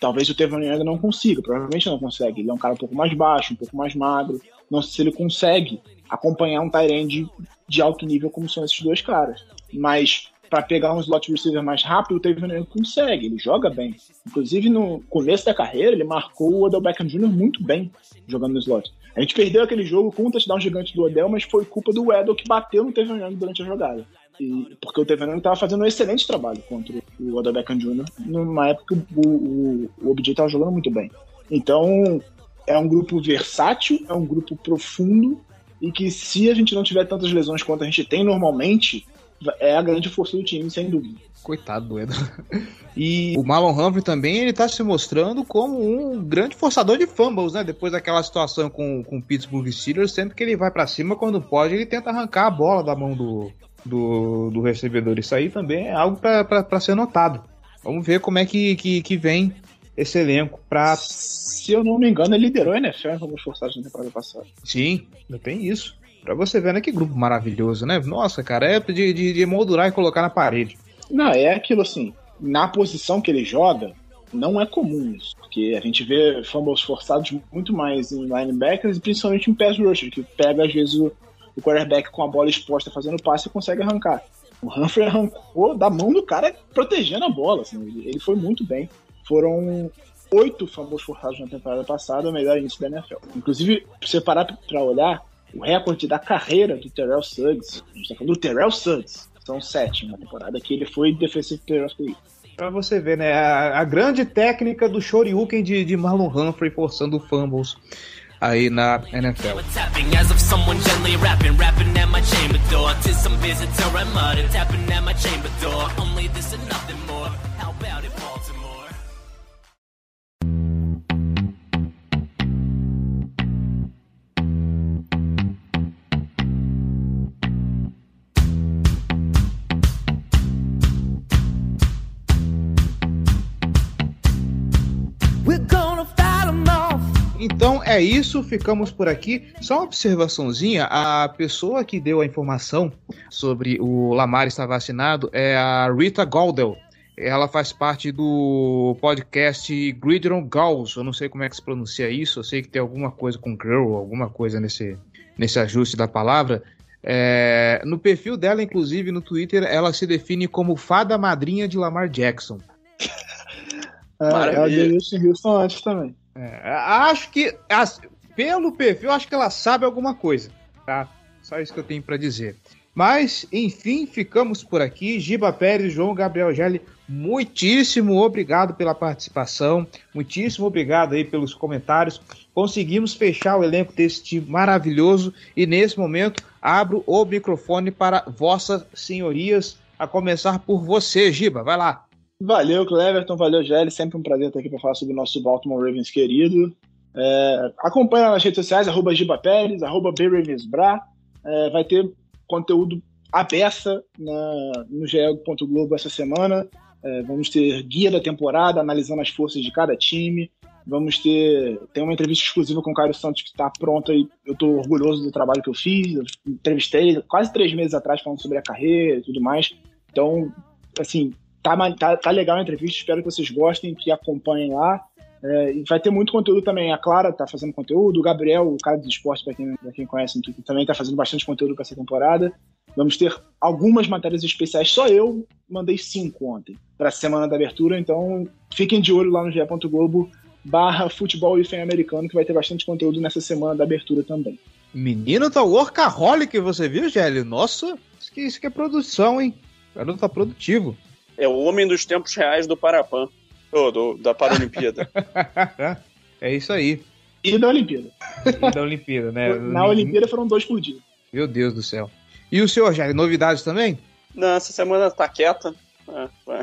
Talvez o Tevon Young não consiga, provavelmente não consegue. Ele é um cara um pouco mais baixo, um pouco mais magro. Não sei se ele consegue acompanhar um Tyrant de, de alto nível como são esses dois caras. Mas para pegar um slot receiver mais rápido, o Tevin Young consegue, ele joga bem. Inclusive, no começo da carreira, ele marcou o Odell Beckham Jr. muito bem jogando no slot. A gente perdeu aquele jogo com um touchdown gigante do Odell, mas foi culpa do Edel que bateu no Tevin Young durante a jogada. E, porque o Tevin Young estava fazendo um excelente trabalho contra o Odell Beckham Jr. numa época que o, o, o OBJ estava jogando muito bem. Então, é um grupo versátil, é um grupo profundo, e que se a gente não tiver tantas lesões quanto a gente tem normalmente, é a grande força do time, sem dúvida. Coitado do Edson. E o Marlon Humphrey também, ele tá se mostrando como um grande forçador de fumbles, né? Depois daquela situação com, com o Pittsburgh Steelers, sempre que ele vai para cima, quando pode, ele tenta arrancar a bola da mão do, do, do recebedor. Isso aí também é algo para ser notado. Vamos ver como é que, que, que vem esse elenco para Se eu não me engano, ele liderou a NFL em fumbles forçados na temporada passada. Sim, ainda tem isso. Pra você ver, né? Que grupo maravilhoso, né? Nossa, cara, é de, de, de moldurar e colocar na parede. Não, é aquilo assim, na posição que ele joga, não é comum isso. Porque a gente vê fumbles forçados muito mais em linebackers e principalmente em pass rusher, que pega às vezes o, o quarterback com a bola exposta fazendo passe e consegue arrancar. O Humphrey arrancou da mão do cara protegendo a bola. Assim, ele, ele foi muito bem. Foram oito fumbles forçados na temporada passada, o melhor índice da NFL. Inclusive, se você parar para olhar, o recorde da carreira do Terrell Suggs, a gente tá falando do Terrell Suggs, são sete na temporada que ele foi Defensive Player of the Year. Pra você ver, né? A, a grande técnica do Shoryuken de, de Marlon Humphrey forçando fumbles aí na NFL. Então é isso, ficamos por aqui. Só uma observaçãozinha: a pessoa que deu a informação sobre o Lamar estar vacinado é a Rita Goldel. Ela faz parte do podcast Gridiron Gauls. Eu não sei como é que se pronuncia isso. Eu sei que tem alguma coisa com girl, alguma coisa nesse, nesse ajuste da palavra. É, no perfil dela, inclusive no Twitter, ela se define como fada madrinha de Lamar Jackson. É, ela deu isso em Houston antes também. É, acho que, as- pelo perfil, acho que ela sabe alguma coisa, tá? Só isso que eu tenho pra dizer. Mas, enfim, ficamos por aqui. Giba Pérez, João Gabriel Gelli, muitíssimo obrigado pela participação, muitíssimo obrigado aí pelos comentários. Conseguimos fechar o elenco desse time maravilhoso e nesse momento abro o microfone para vossas senhorias, a começar por você, Giba. Vai lá. Valeu, Cleverton, valeu, Gelli. Sempre um prazer estar aqui para falar sobre o nosso Baltimore Ravens querido. É, acompanha nas redes sociais, arroba Giba Pérez, arroba BRavensBra. É, vai ter conteúdo à beça na, no ge.globo essa semana. É, vamos ter guia da temporada, analisando as forças de cada time. Vamos ter tem uma entrevista exclusiva com o Caio Santos que está pronta e eu estou orgulhoso do trabalho que eu fiz. Eu entrevistei quase três meses atrás falando sobre a carreira e tudo mais. Então, assim, tá, tá, tá legal a entrevista, espero que vocês gostem, que acompanhem lá. É, vai ter muito conteúdo também. A Clara tá fazendo conteúdo, o Gabriel, o cara dos esportes, para quem, pra quem conhece, também tá fazendo bastante conteúdo para essa temporada. Vamos ter algumas matérias especiais. Só eu mandei cinco ontem para a semana da abertura, então fiquem de olho lá no ge.globo barra futebol e americano, que vai ter bastante conteúdo nessa semana da abertura também. Menino tá workaholic, você viu, Gélio? Nossa, isso que, isso que é produção, hein? O garoto tá produtivo. É o homem dos tempos reais do Parapan. Do, da Paralimpíada. é isso aí. E da Olimpíada. E da Olimpíada, né? Na Olimpíada foram dois por dia. Meu Deus do céu. E o senhor, Gélio, novidades também? Não, essa semana tá quieta. É, é.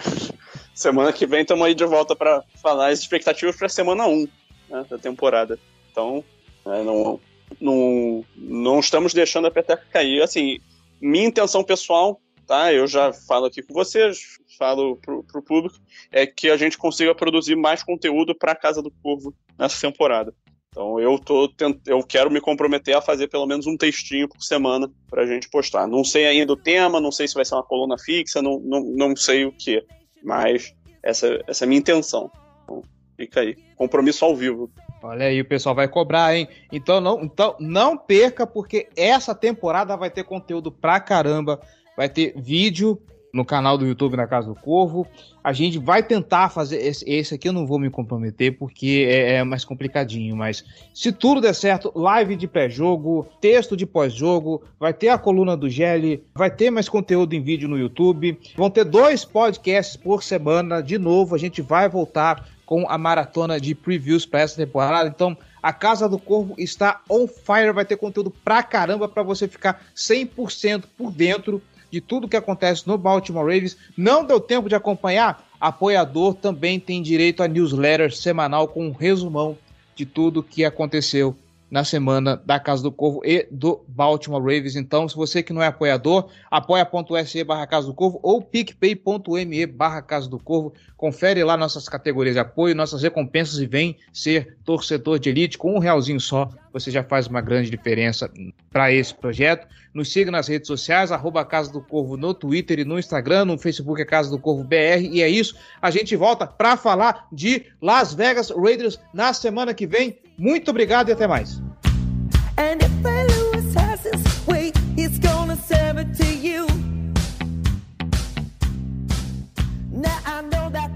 Semana que vem estamos aí de volta para falar as expectativas para semana 1 né, da temporada. Então, é, não, não, não estamos deixando a peteca cair. Assim, minha intenção pessoal, tá? Eu já falo aqui com vocês, falo pro, pro público, é que a gente consiga produzir mais conteúdo para Casa do Corvo nessa temporada. Então eu tô tent... eu quero me comprometer a fazer pelo menos um textinho por semana pra gente postar. Não sei ainda o tema, não sei se vai ser uma coluna fixa, não, não, não sei o que, mas essa, essa é a minha intenção. Então, fica aí. Compromisso ao vivo. Olha aí, o pessoal vai cobrar, hein? Então não, então não perca, porque essa temporada vai ter conteúdo pra caramba. Vai ter vídeo no canal do YouTube na Casa do Corvo. A gente vai tentar fazer. Esse, esse aqui eu não vou me comprometer porque é, é mais complicadinho, mas se tudo der certo, live de pré-jogo, texto de pós-jogo, vai ter a coluna do Gelli, vai ter mais conteúdo em vídeo no YouTube. Vão ter dois podcasts por semana. De novo, a gente vai voltar com a maratona de previews para essa temporada. Então, a Casa do Corvo está on fire, vai ter conteúdo pra caramba para você ficar 100% por dentro de tudo que acontece no Baltimore Ravens. Não deu tempo de acompanhar? Apoiador também tem direito a newsletter semanal com um resumão de tudo que aconteceu na semana da Casa do Corvo e do Baltimore Ravens. Então, se você que não é apoiador, apoia.se barra Casa do Corvo ou picpay.me barra Casa do Corvo. Confere lá nossas categorias de apoio, nossas recompensas e vem ser torcedor de elite com um realzinho só. Você já faz uma grande diferença para esse projeto. Nos siga nas redes sociais, arroba Casa do Corvo no Twitter e no Instagram, no Facebook é Casa do Corvo BR. E é isso, a gente volta para falar de Las Vegas Raiders na semana que vem. Muito obrigado e até mais. Now I know that